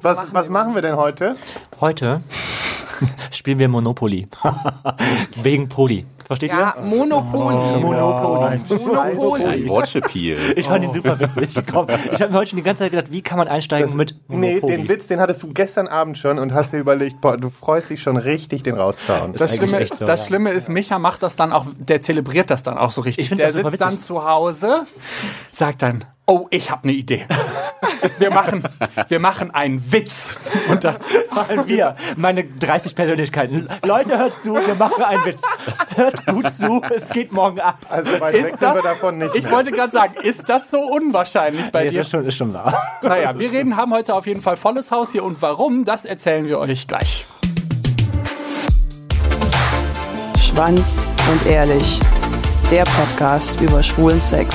Was, was machen wir denn heute? Heute spielen wir Monopoly. Wegen Poli. Versteht Ja, ihr? Monopoly. Monopoly. Monopoly. Wortspiel. Ich fand ihn super witzig. Komm, ich habe mir heute schon die ganze Zeit gedacht, wie kann man einsteigen Das, mit nee, Monopoly? den Witz, den hattest du gestern Abend schon und hast dir überlegt, boah, du freust dich schon richtig, den rauszuhauen. Das Das Schlimme, echt so, das ja. Schlimme ist, Micha macht das dann auch, der zelebriert das dann auch so richtig. Ich der sitzt dann zu Hause, sagt dann, oh, ich habe eine Idee. Wir machen, wir machen einen Witz. Und dann, Machen wir, meine 30 Persönlichkeiten. Leute, hört zu, wir machen einen Witz. Hört gut zu, es geht morgen ab. also weit weg ist sind wir das, davon nicht ich mehr. wollte gerade sagen, ist das so unwahrscheinlich bei Nee, dir? ist, schon, ist schon wahr. Naja, wir reden, haben heute auf jeden Fall volles Haus hier und warum, das erzählen wir euch gleich. Schwanz und ehrlich. Der Podcast über schwulen Sex.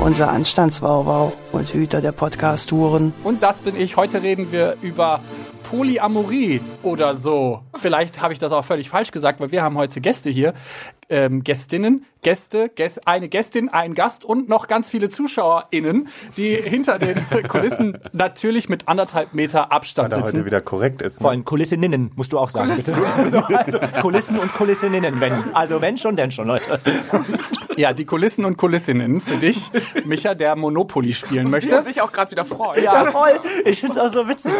unser Anstandswauwau und Hüter der Podcast-Touren. Und das bin ich. Heute reden wir über Polyamorie oder so. Vielleicht habe ich das auch völlig falsch gesagt, weil wir haben heute Gäste hier. Ähm, Gästinnen, Gäste, Gäst, eine Gästin, ein Gast und noch ganz viele ZuschauerInnen, die hinter den Kulissen natürlich mit anderthalb Meter Abstand Weil er heute sitzen. wieder korrekt ist. Vor Ne? allem Kulisseninnen, musst du auch sagen. Bitte. Also, Kulissen und Kulisseninnen, wenn. Also wenn schon, denn schon, Leute. Ja, die Kulissen und Kulissinnen für dich, Micha, der Monopoly spielen möchte. Der sich auch gerade wieder freut. Ja, voll. Ich find's auch so witzig.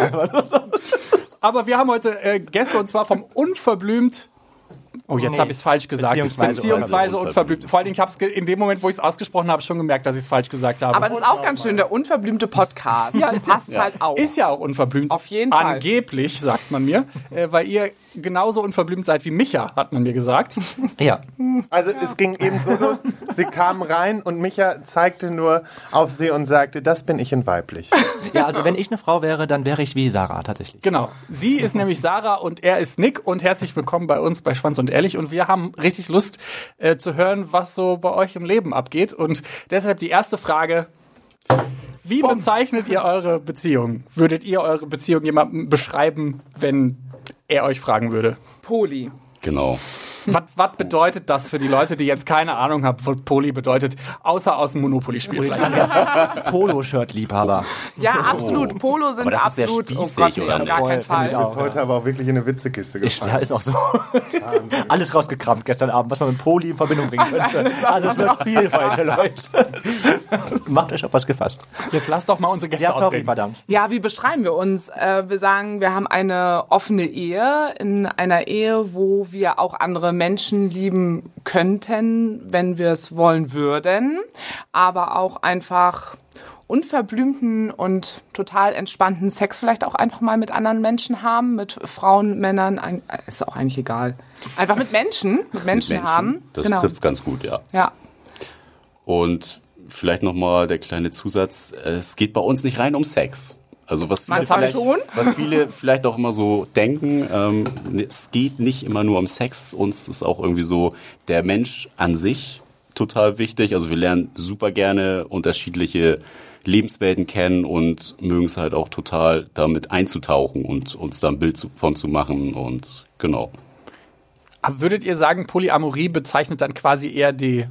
Aber wir haben heute äh, Gäste und zwar vom unverblümt. Oh, jetzt Nee. habe ich es falsch gesagt. Beziehungsweise- Beziehungsweise unverblümt. Vor allem, ich habe es in dem Moment, wo ich es ausgesprochen habe, schon gemerkt, dass ich es falsch gesagt habe. Aber das ist auch ganz schön, der unverblümte Podcast. Ja, das ist- passt ja. halt auch. Ist ja auch unverblümt. Auf jeden Fall. Angeblich, sagt man mir, äh, weil ihr genauso unverblümt seid wie Micha, hat man mir gesagt. Ja. Also es ging eben so los, sie kamen rein und Micha zeigte nur auf sie und sagte, das bin ich in weiblich. ja, also wenn ich eine Frau wäre, dann wäre ich wie Sarah tatsächlich. Genau. Sie ist nämlich Sarah und er ist Nick und herzlich willkommen bei uns bei Schwanz und Ehrlich und wir haben richtig Lust äh, zu hören, was so bei euch im Leben abgeht und deshalb die erste Frage. Wie bezeichnet ihr eure Beziehung? Würdet ihr eure Beziehung jemandem beschreiben, wenn er euch fragen würde? Poli. Genau. Was, was bedeutet das für die Leute, die jetzt keine Ahnung haben, was Poly bedeutet, außer aus dem Monopoly-Spiel vielleicht? Polo-Shirt-Liebhaber. Ja, absolut. Polo sind Aber das ist sehr absolut. Oh spießig, Gott, nee, oder gar keinen ich Fall. auch. Ist heute aber auch wirklich in eine Witzekiste Ich, ja, gefallen. ist auch so. Alles rausgekramt gestern Abend, was man mit Poli in Verbindung bringen könnte. Also es wird viel heute, Leute. Macht euch auf was gefasst. Jetzt lasst doch mal unsere Gäste Ja, sorry, ausreden. verdammt. Ja, wie beschreiben wir uns? Äh, wir sagen, wir haben eine offene Ehe, in einer Ehe, wo wir auch andere Menschen lieben könnten, wenn wir es wollen würden, aber auch einfach unverblümten und total entspannten Sex vielleicht auch einfach mal mit anderen Menschen haben, mit Frauen, Männern, ist auch eigentlich egal. Einfach mit Menschen, mit Menschen, Menschen. haben. Das genau. trifft's ganz gut, ja. Ja. Und vielleicht nochmal der kleine Zusatz, es geht bei uns nicht rein um Sex. Also was viele, Manchmal vielleicht, schon. was viele vielleicht auch immer so denken, ähm, es geht nicht immer nur um Sex, uns ist auch irgendwie so der Mensch an sich total wichtig. Also wir lernen super gerne unterschiedliche Lebenswelten kennen und mögen es halt auch total damit einzutauchen und uns da ein Bild von zu machen und genau. Aber würdet ihr sagen, Polyamorie bezeichnet dann quasi eher die,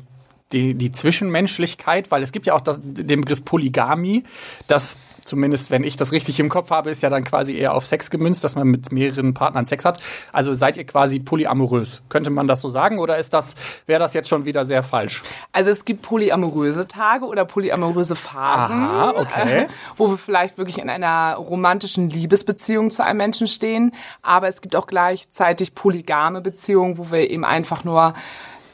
die, die Zwischenmenschlichkeit? Weil es gibt ja auch das, den Begriff Polygamie, das zumindest, wenn ich das richtig im Kopf habe, ist ja dann quasi eher auf Sex gemünzt, dass man mit mehreren Partnern Sex hat. Also seid ihr quasi polyamorös? Könnte man das so sagen oder ist das, wäre das jetzt schon wieder sehr falsch? Also es gibt polyamoröse Tage oder polyamoröse Phasen, Aha, okay. äh, wo wir vielleicht wirklich in einer romantischen Liebesbeziehung zu einem Menschen stehen. Aber es gibt auch gleichzeitig polygame Beziehungen, wo wir eben einfach nur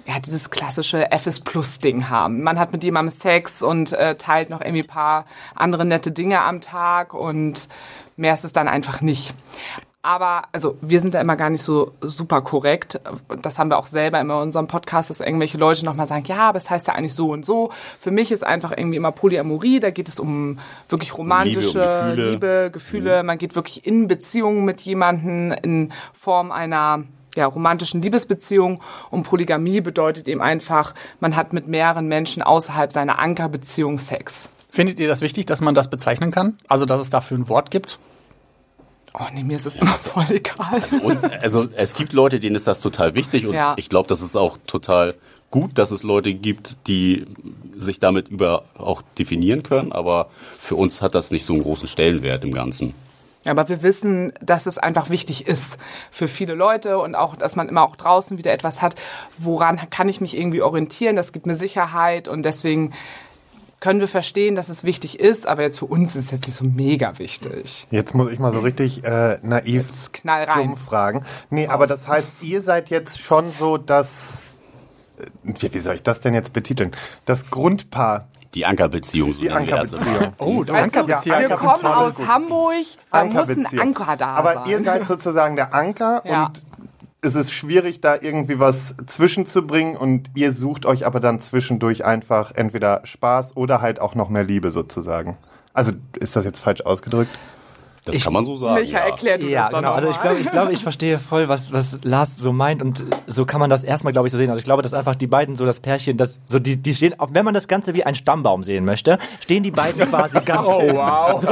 ja, dieses klassische FS Plus Ding haben. Man hat mit jemandem Sex und äh, teilt noch irgendwie ein paar andere nette Dinge am Tag und mehr ist es dann einfach nicht. Aber, also, wir sind da immer gar nicht so super korrekt. Das haben wir auch selber immer in unserem Podcast, dass irgendwelche Leute nochmal sagen, ja, aber es heißt ja eigentlich so und so. Für mich ist einfach irgendwie immer Polyamorie. Da geht es um wirklich romantische Liebe, um Gefühle. Liebe, Gefühle. Man geht wirklich in Beziehungen mit jemanden in Form einer ja, romantischen Liebesbeziehungen und Polygamie bedeutet eben einfach, man hat mit mehreren Menschen außerhalb seiner Ankerbeziehung Sex. Findet ihr das wichtig, dass man das bezeichnen kann? Also, dass es dafür ein Wort gibt? Oh nee, mir ist es immer voll egal. uns, also es gibt Leute, denen ist das total wichtig und Ja. ich glaube, das ist auch total gut, dass es Leute gibt, die sich damit über auch definieren können, aber für uns hat das nicht so einen großen Stellenwert im Ganzen. Aber wir wissen, dass es einfach wichtig ist für viele Leute und auch, dass man immer auch draußen wieder etwas hat, woran kann ich mich irgendwie orientieren. Das gibt mir Sicherheit und deswegen können wir verstehen, dass es wichtig ist, aber jetzt für uns ist es jetzt nicht so mega wichtig. Jetzt muss ich mal so richtig äh, naiv knall rein. dumm fragen. Nee, aber das heißt, ihr seid jetzt schon so das, äh, wie, wie soll ich das denn jetzt betiteln? Das Grundpaar, Die Ankerbeziehung, so die. Ankerbeziehung. Oh, da Weißt du, Ja, wir Anker kommen aus Hamburg, da muss ein Ankerbeziehung. Anker da Aber sein. ihr seid sozusagen der Anker Ja. und es ist schwierig, da irgendwie was zwischenzubringen und ihr sucht euch aber dann zwischendurch einfach entweder Spaß oder halt auch noch mehr Liebe sozusagen. Also ist das jetzt falsch ausgedrückt? Das kann man so sagen. Micha, ja. erklär du Ja, das genau. Also ich glaube, ich, glaube, ich verstehe voll, was, was Lars so meint und so kann man das erstmal, glaube ich, so sehen. Also ich glaube, dass einfach die beiden so das Pärchen, das so die, die stehen, auch wenn man das Ganze wie ein Stammbaum sehen möchte, stehen die beiden quasi ganz. Oh wow.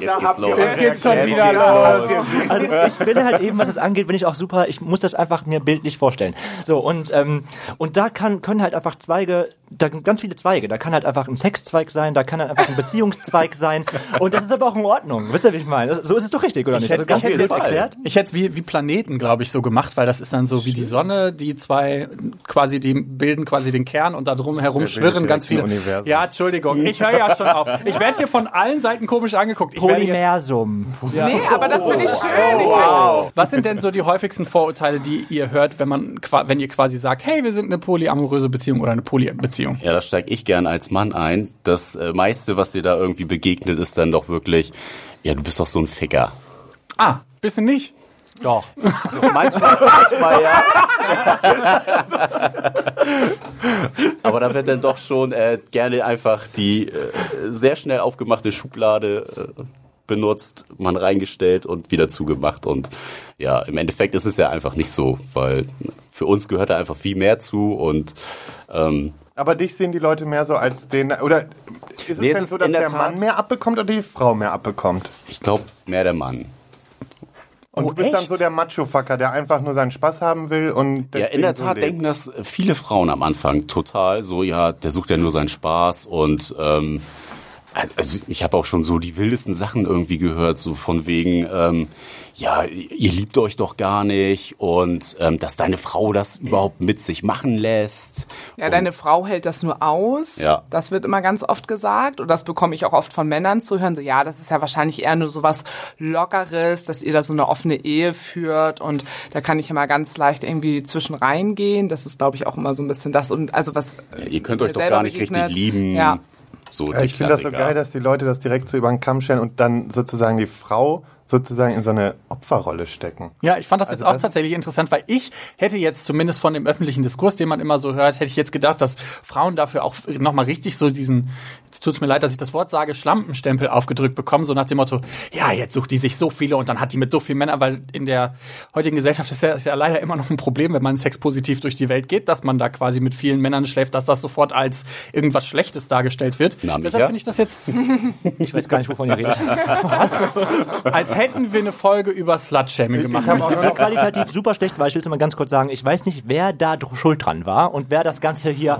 Jetzt geht's los. geht's schon Jetzt wieder geht's los. Also ich bin halt eben, was das angeht, bin ich auch super. Ich muss das einfach mir bildlich vorstellen. So und ähm, und da kann können halt einfach Zweige, da sind ganz viele Zweige. Da kann halt einfach ein Sexzweig sein, da kann halt einfach ein Beziehungszweig sein. Und das ist aber auch in Ordnung. Wisst ihr, wie ich meine? Das, so ist es doch richtig, oder nicht? hätte- Also ganz ich hätte jetzt- erklärt. Ich hätte es wie, wie Planeten, glaube ich, so gemacht, weil das ist dann so wie die Sonne, die zwei quasi, die bilden quasi den Kern und da drum herum schwirren ganz viele. Universum. Ja, Entschuldigung, ich höre ja schon auf. Ich werde hier von allen Seiten komisch angeguckt. Ich Polymersum. nee, aber das finde ich schön. Ich wow. Was sind denn so die häufigsten Vorurteile, die ihr hört, wenn man, wenn ihr quasi sagt, hey, wir sind eine polyamoröse Beziehung oder eine Polybeziehung? Ja, da steige ich gern als Mann ein. Das äh, meiste, was dir da irgendwie begegnet, ist dann doch wirklich, ja, du bist doch so ein Ficker. Ah, bisschen nicht. Doch. Manchmal, manchmal ja. Aber da wird dann doch schon äh, gerne einfach die äh, sehr schnell aufgemachte Schublade äh, benutzt, man reingestellt und wieder zugemacht. Und ja, im Endeffekt ist es ja einfach nicht so, weil für uns gehört da einfach viel mehr zu und ähm, Aber dich sehen die Leute mehr so als den, oder ist es Nee, es denn so, dass der der Tat- Mann mehr abbekommt oder die Frau mehr abbekommt? ich glaube mehr der Mann. Und Oh, du bist dann echt? so der Macho-Fucker, der einfach nur seinen Spaß haben will und Ja, in der so Tat lebt. denken das viele Frauen am Anfang total. So, ja, der sucht ja nur seinen Spaß und ähm, also ich habe auch schon so die wildesten Sachen irgendwie gehört, so von wegen, ähm, ja, ihr liebt euch doch gar nicht und ähm, dass deine Frau das überhaupt mit sich machen lässt. Ja, deine Frau hält das nur aus. Ja. Das wird immer ganz oft gesagt. Und das bekomme ich auch oft von Männern zu hören. So, ja, das ist ja wahrscheinlich eher nur so was Lockeres, dass ihr da so eine offene Ehe führt. Und da kann ich immer ganz leicht irgendwie zwischen reingehen. Das ist, glaube ich, auch immer so ein bisschen das. Und also was. ja, ihr könnt euch doch gar nicht begegnet. richtig lieben. Ja. So die ich finde das so geil, dass die Leute das direkt so über den Kamm stellen und dann sozusagen die Frau sozusagen in so eine Opferrolle stecken. Ja, ich fand das jetzt Also auch das- tatsächlich interessant, weil ich hätte jetzt zumindest von dem öffentlichen Diskurs, den man immer so hört, hätte ich jetzt gedacht, dass Frauen dafür auch nochmal richtig so diesen, jetzt tut's mir leid, dass ich das Wort sage, Schlampenstempel aufgedrückt bekommen, so nach dem Motto, ja, jetzt sucht die sich so viele und dann hat die mit so vielen Männern, weil in der heutigen Gesellschaft ist ja, ist ja leider immer noch ein Problem, wenn man sexpositiv durch die Welt geht, dass man da quasi mit vielen Männern schläft, dass das sofort als irgendwas Schlechtes dargestellt wird. Na? Deshalb finde ich das jetzt, Ich weiß gar nicht, wovon ihr redet. als hätten wir eine Folge über Slutshaming gemacht. habe auch Ich bin qualitativ super schlecht, weil ich will es mal ganz kurz sagen, ich weiß nicht, wer da schuld dran war und wer das Ganze hier.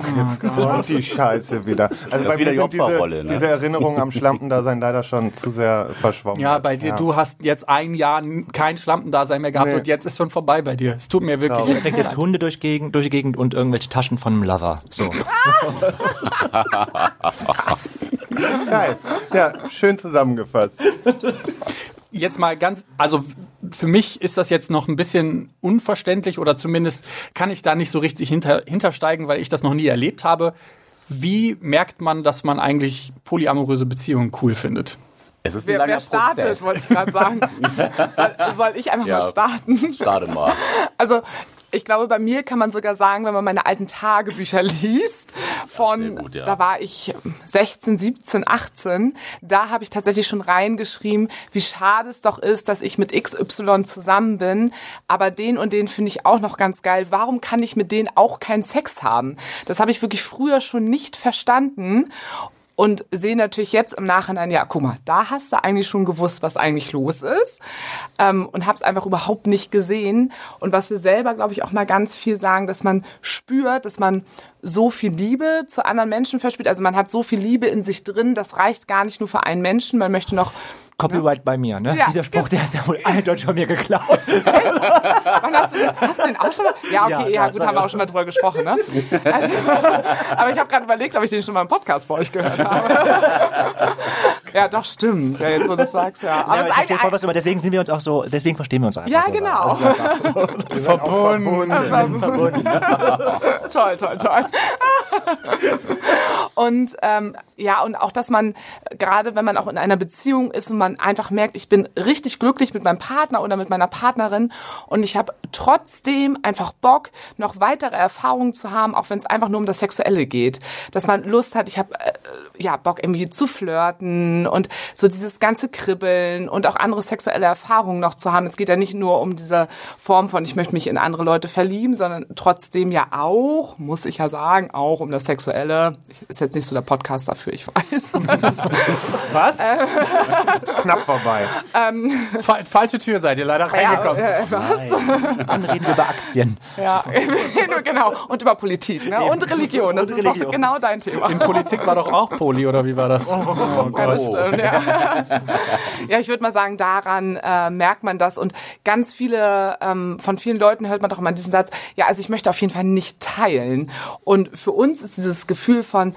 Und die Scheiße wieder. Also ist wieder mir die sind Opferrolle, diese, ne? diese Erinnerungen am Schlampendasein leider schon zu sehr verschwommen. Ja, bei dir, du hast jetzt ein Jahr kein Schlampendasein mehr gehabt Nee. und jetzt ist schon vorbei bei dir. Es tut mir wirklich. Traurig. Ich trägt jetzt Hunde durch, Gegend, durch die Gegend und irgendwelche Taschen von einem Lover. So. Geil. Ja, schön zusammengefasst. Jetzt mal ganz, also für mich ist das jetzt noch ein bisschen unverständlich oder zumindest kann ich da nicht so richtig hinter, hintersteigen, weil ich das noch nie erlebt habe. Wie merkt man, dass man eigentlich polyamoröse Beziehungen cool findet? Es ist ein Wer, langer wer startet, Prozess. wollte ich gerade sagen. soll, soll ich einfach Ja. mal starten? Starte mal. Also ich glaube, bei mir kann man sogar sagen, wenn man meine alten Tagebücher liest, von, sehr gut, ja. da war ich 16, 17, 18, da habe ich tatsächlich schon reingeschrieben, wie schade es doch ist, dass ich mit XY zusammen bin, aber den und den finde ich auch noch ganz geil. Warum kann ich mit denen auch keinen Sex haben? Das habe ich wirklich früher schon nicht verstanden und sehe natürlich jetzt im Nachhinein, ja, guck mal, da hast du eigentlich schon gewusst, was eigentlich los ist ähm, und habe es einfach überhaupt nicht gesehen. Und was wir selber, glaube ich, auch mal ganz viel sagen, dass man spürt, dass man so viel Liebe zu anderen Menschen verspürt. Also man hat so viel Liebe in sich drin, das reicht gar nicht nur für einen Menschen, man möchte noch Copyright bei mir, ne? Ja. Dieser Spruch, der ist ja wohl eindeutig von mir geklaut. Wann hast, du, den- hast du den auch schon mal? Ja, okay, Ja, ja, ja, gut, haben wir ja auch schon mal drüber gesprochen, ne? Also, aber ich habe gerade überlegt, ob ich den schon mal im Podcast vor euch gehört habe. ja, doch, stimmt. Ja, jetzt, wo du sagst, ja. Ja, Aber es ich verstehe voll, was meinst. Deswegen sind wir uns auch so, deswegen verstehen wir uns auch einfach ja, so. genau. Ist einfach- Verbunden. toll, toll, toll. und ähm, ja, und auch, dass man gerade, wenn man auch in einer Beziehung ist und man einfach merkt, ich bin richtig glücklich mit meinem Partner oder mit meiner Partnerin und ich habe trotzdem einfach Bock, noch weitere Erfahrungen zu haben, auch wenn es einfach nur um das Sexuelle geht. Dass man Lust hat, ich habe äh, ja Bock irgendwie zu flirten und so dieses ganze Kribbeln und auch andere sexuelle Erfahrungen noch zu haben. Es geht ja nicht nur um diese Form von, ich möchte mich in andere Leute verlieben, sondern trotzdem ja auch, muss ich ja sagen, auch um das Sexuelle. Ist jetzt nicht so der Podcast dafür, ich weiß. Was? Knapp vorbei. Fa falsche Tür seid ihr leider reingekommen. Ja, äh, was? Dann reden wir über Aktien. Ja, genau. Und über Politik ne? und Religion. Das Und ist doch genau dein Thema. In Politik war doch auch Poli, oder wie war das? Oh, Ja, das stimmt, ja. ja, ich würde mal sagen, daran äh, merkt man das. Und ganz viele, ähm, von vielen Leuten hört man doch immer diesen Satz, ja, also ich möchte auf jeden Fall nicht teilen. Und für uns ist dieses Gefühl von,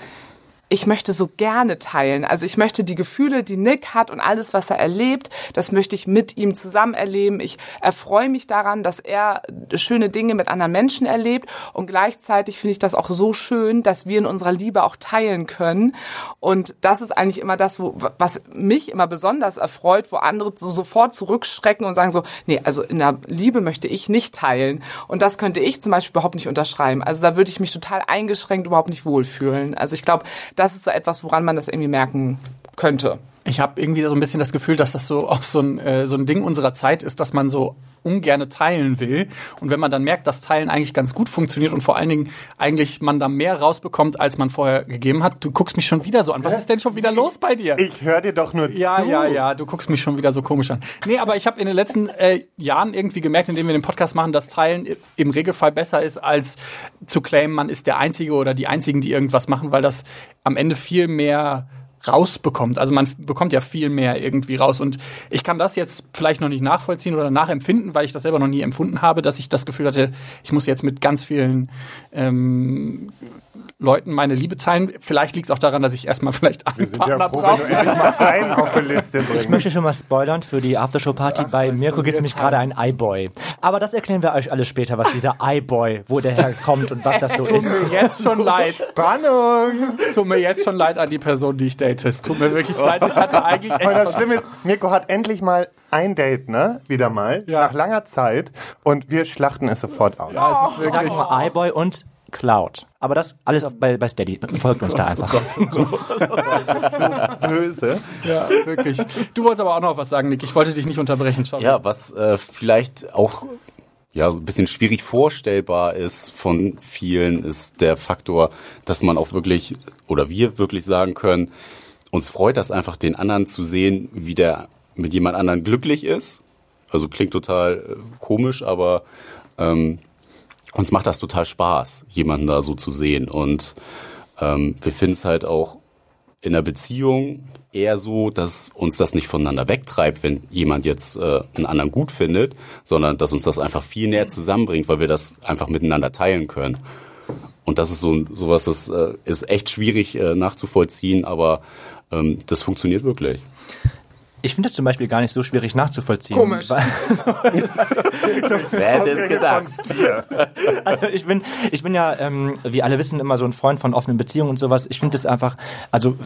ich möchte so gerne teilen. Also ich möchte die Gefühle, die Nick hat und alles, was er erlebt, das möchte ich mit ihm zusammen erleben. Ich erfreue mich daran, dass er schöne Dinge mit anderen Menschen erlebt und gleichzeitig finde ich das auch so schön, dass wir in unserer Liebe auch teilen können. Und das ist eigentlich immer das, wo, was mich immer besonders erfreut, wo andere so sofort zurückschrecken und sagen so, nee, also in der Liebe möchte ich nicht teilen. Und das könnte ich zum Beispiel überhaupt nicht unterschreiben. Also da würde ich mich total eingeschränkt überhaupt nicht wohlfühlen. Also ich glaube, das ist so etwas, woran man das irgendwie merken könnte. Ich habe irgendwie so ein bisschen das Gefühl, dass das so auch so ein, äh, so ein Ding unserer Zeit ist, dass man so ungerne teilen will. Und wenn man dann merkt, dass Teilen eigentlich ganz gut funktioniert und vor allen Dingen eigentlich man da mehr rausbekommt, als man vorher gegeben hat, du guckst mich schon wieder so an. Was ist denn schon wieder los bei dir? Ich höre dir doch nur Ja, zu. ja, ja, du guckst mich schon wieder so komisch an. Nee, aber ich habe in den letzten äh, Jahren irgendwie gemerkt, indem wir den Podcast machen, dass Teilen im Regelfall besser ist, als zu claimen, man ist der Einzige oder die Einzigen, die irgendwas machen, weil das am Ende viel mehr rausbekommt. Also man bekommt ja viel mehr irgendwie raus. Und ich kann das jetzt vielleicht noch nicht nachvollziehen oder nachempfinden, weil ich das selber noch nie empfunden habe, dass ich das Gefühl hatte, ich muss jetzt mit ganz vielen ähm, Leuten meine Liebe teilen. Vielleicht liegt es auch daran, dass ich erstmal vielleicht einen Wir sind ja froh, brauche. wenn du endlich mal einen auf die Liste Ich bringst. möchte schon mal spoilern für die Aftershow-Party. Bei Mirko gibt es nämlich gerade einen iBoy. Aber das erklären wir euch alles später, was dieser iBoy, wo der herkommt und was das so Tut ist. mir jetzt schon leid. Spannung! Es tut mir jetzt schon leid an die Person, die ich date. Es tut mir wirklich leid. Ich hatte eigentlich Und das echt. Schlimme ist, Mirko hat endlich mal ein Date, ne? Wieder mal. Ja. Nach langer Zeit. Und wir schlachten es sofort aus. Ja, es ist Sagen wirklich. wir mal iBoy und Cloud. Aber das alles auf, bei, bei Steady. Folgt uns da einfach. Böse. Ja, wirklich. Du wolltest aber auch noch was sagen, Nick. Ich wollte dich nicht unterbrechen. Sorry. Ja, was äh, vielleicht auch ja so ein bisschen schwierig vorstellbar ist von vielen, ist der Faktor, dass man auch wirklich oder wir wirklich sagen können, uns freut das einfach, den anderen zu sehen, wie der mit jemand anderen glücklich ist. Also klingt total äh, komisch, aber ähm, uns macht das total Spaß, jemanden da so zu sehen. Und ähm, wir finden es halt auch in der Beziehung eher so, dass uns das nicht voneinander wegtreibt, wenn jemand jetzt äh, einen anderen gut findet, sondern dass uns das einfach viel näher zusammenbringt, weil wir das einfach miteinander teilen können. Und das ist so sowas, das äh, ist echt schwierig äh, nachzuvollziehen, aber ähm, das funktioniert wirklich. Ich finde es zum Beispiel gar nicht so schwierig nachzuvollziehen. Komisch. Weil, Wer hätte es gedacht? also ich bin, ich bin ja, ähm, wie alle wissen, immer so ein Freund von offenen Beziehungen und sowas. Ich finde es einfach, also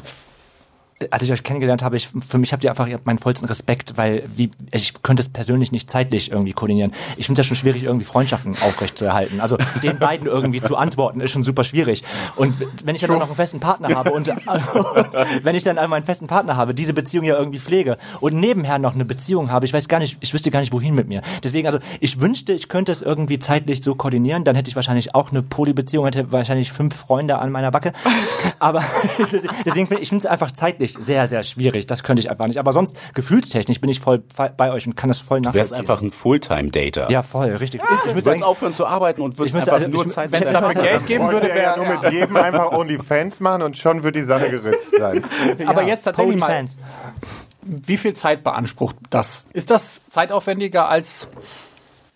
als ich euch kennengelernt habe, ich, für mich habt ihr einfach ihr habt meinen vollsten Respekt, weil wie ich könnte es persönlich nicht zeitlich irgendwie koordinieren. Ich finde es ja schon schwierig, irgendwie Freundschaften aufrecht zu erhalten. Also den beiden irgendwie zu antworten, ist schon super schwierig. Und wenn ich dann noch einen festen Partner habe und wenn ich dann einmal einen festen Partner habe, diese Beziehung ja irgendwie pflege und nebenher noch eine Beziehung habe, ich weiß gar nicht, ich wüsste gar nicht, wohin mit mir. Deswegen, also ich wünschte, ich könnte es irgendwie zeitlich so koordinieren, dann hätte ich wahrscheinlich auch eine Polybeziehung, hätte wahrscheinlich fünf Freunde an meiner Backe. Aber deswegen, ich finde es einfach zeitlich sehr, sehr schwierig. Das könnte ich einfach nicht. Aber sonst, gefühlstechnisch bin ich voll bei euch und kann das voll Du nachvollziehen. wärst einfach ein Fulltime-Dater. ja, voll, richtig. Ich Ich würde aufhören zu arbeiten und müsste einfach also- nur ich- Zeit Wenn es mit dafür Geld geben würde, er ja wäre. nur mit jedem einfach OnlyFans machen und schon wird die Sache geritzt sein. Aber jetzt tatsächlich mal, Fans. wie viel Zeit beansprucht das? Ist das zeitaufwendiger als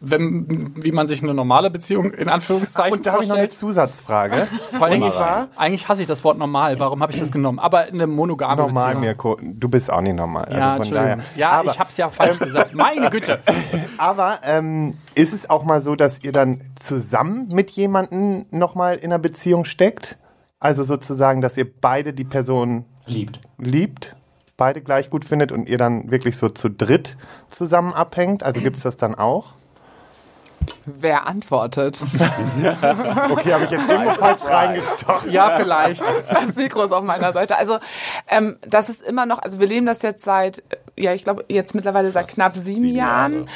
wenn, wie man sich eine normale Beziehung in Anführungszeichen Und da habe ich noch eine? Zusatzfrage. Vor allem, Und zwar- eigentlich hasse ich das Wort normal. Warum habe ich das genommen? Aber eine monogame Normal, Beziehung. Mirko. Du bist auch nicht normal. Ja, also von daher. Ja, aber, ich habe es ja falsch gesagt. Meine Güte. aber ähm, ist es auch mal so, dass ihr dann zusammen mit jemandem nochmal in einer Beziehung steckt? Also sozusagen, dass ihr beide die Person Liebt. liebt, beide gleich gut findet und ihr dann wirklich so zu dritt zusammen abhängt? Also gibt es das dann auch? Wer antwortet? Okay, habe ich jetzt irgendwo falsch reingestochen. Ja, vielleicht. Das Mikro ist auf meiner Seite. Also ähm, das ist immer noch, also wir leben das jetzt seit, äh, ja, ich glaube jetzt mittlerweile seit knapp sieben, sieben Jahren. Jahre.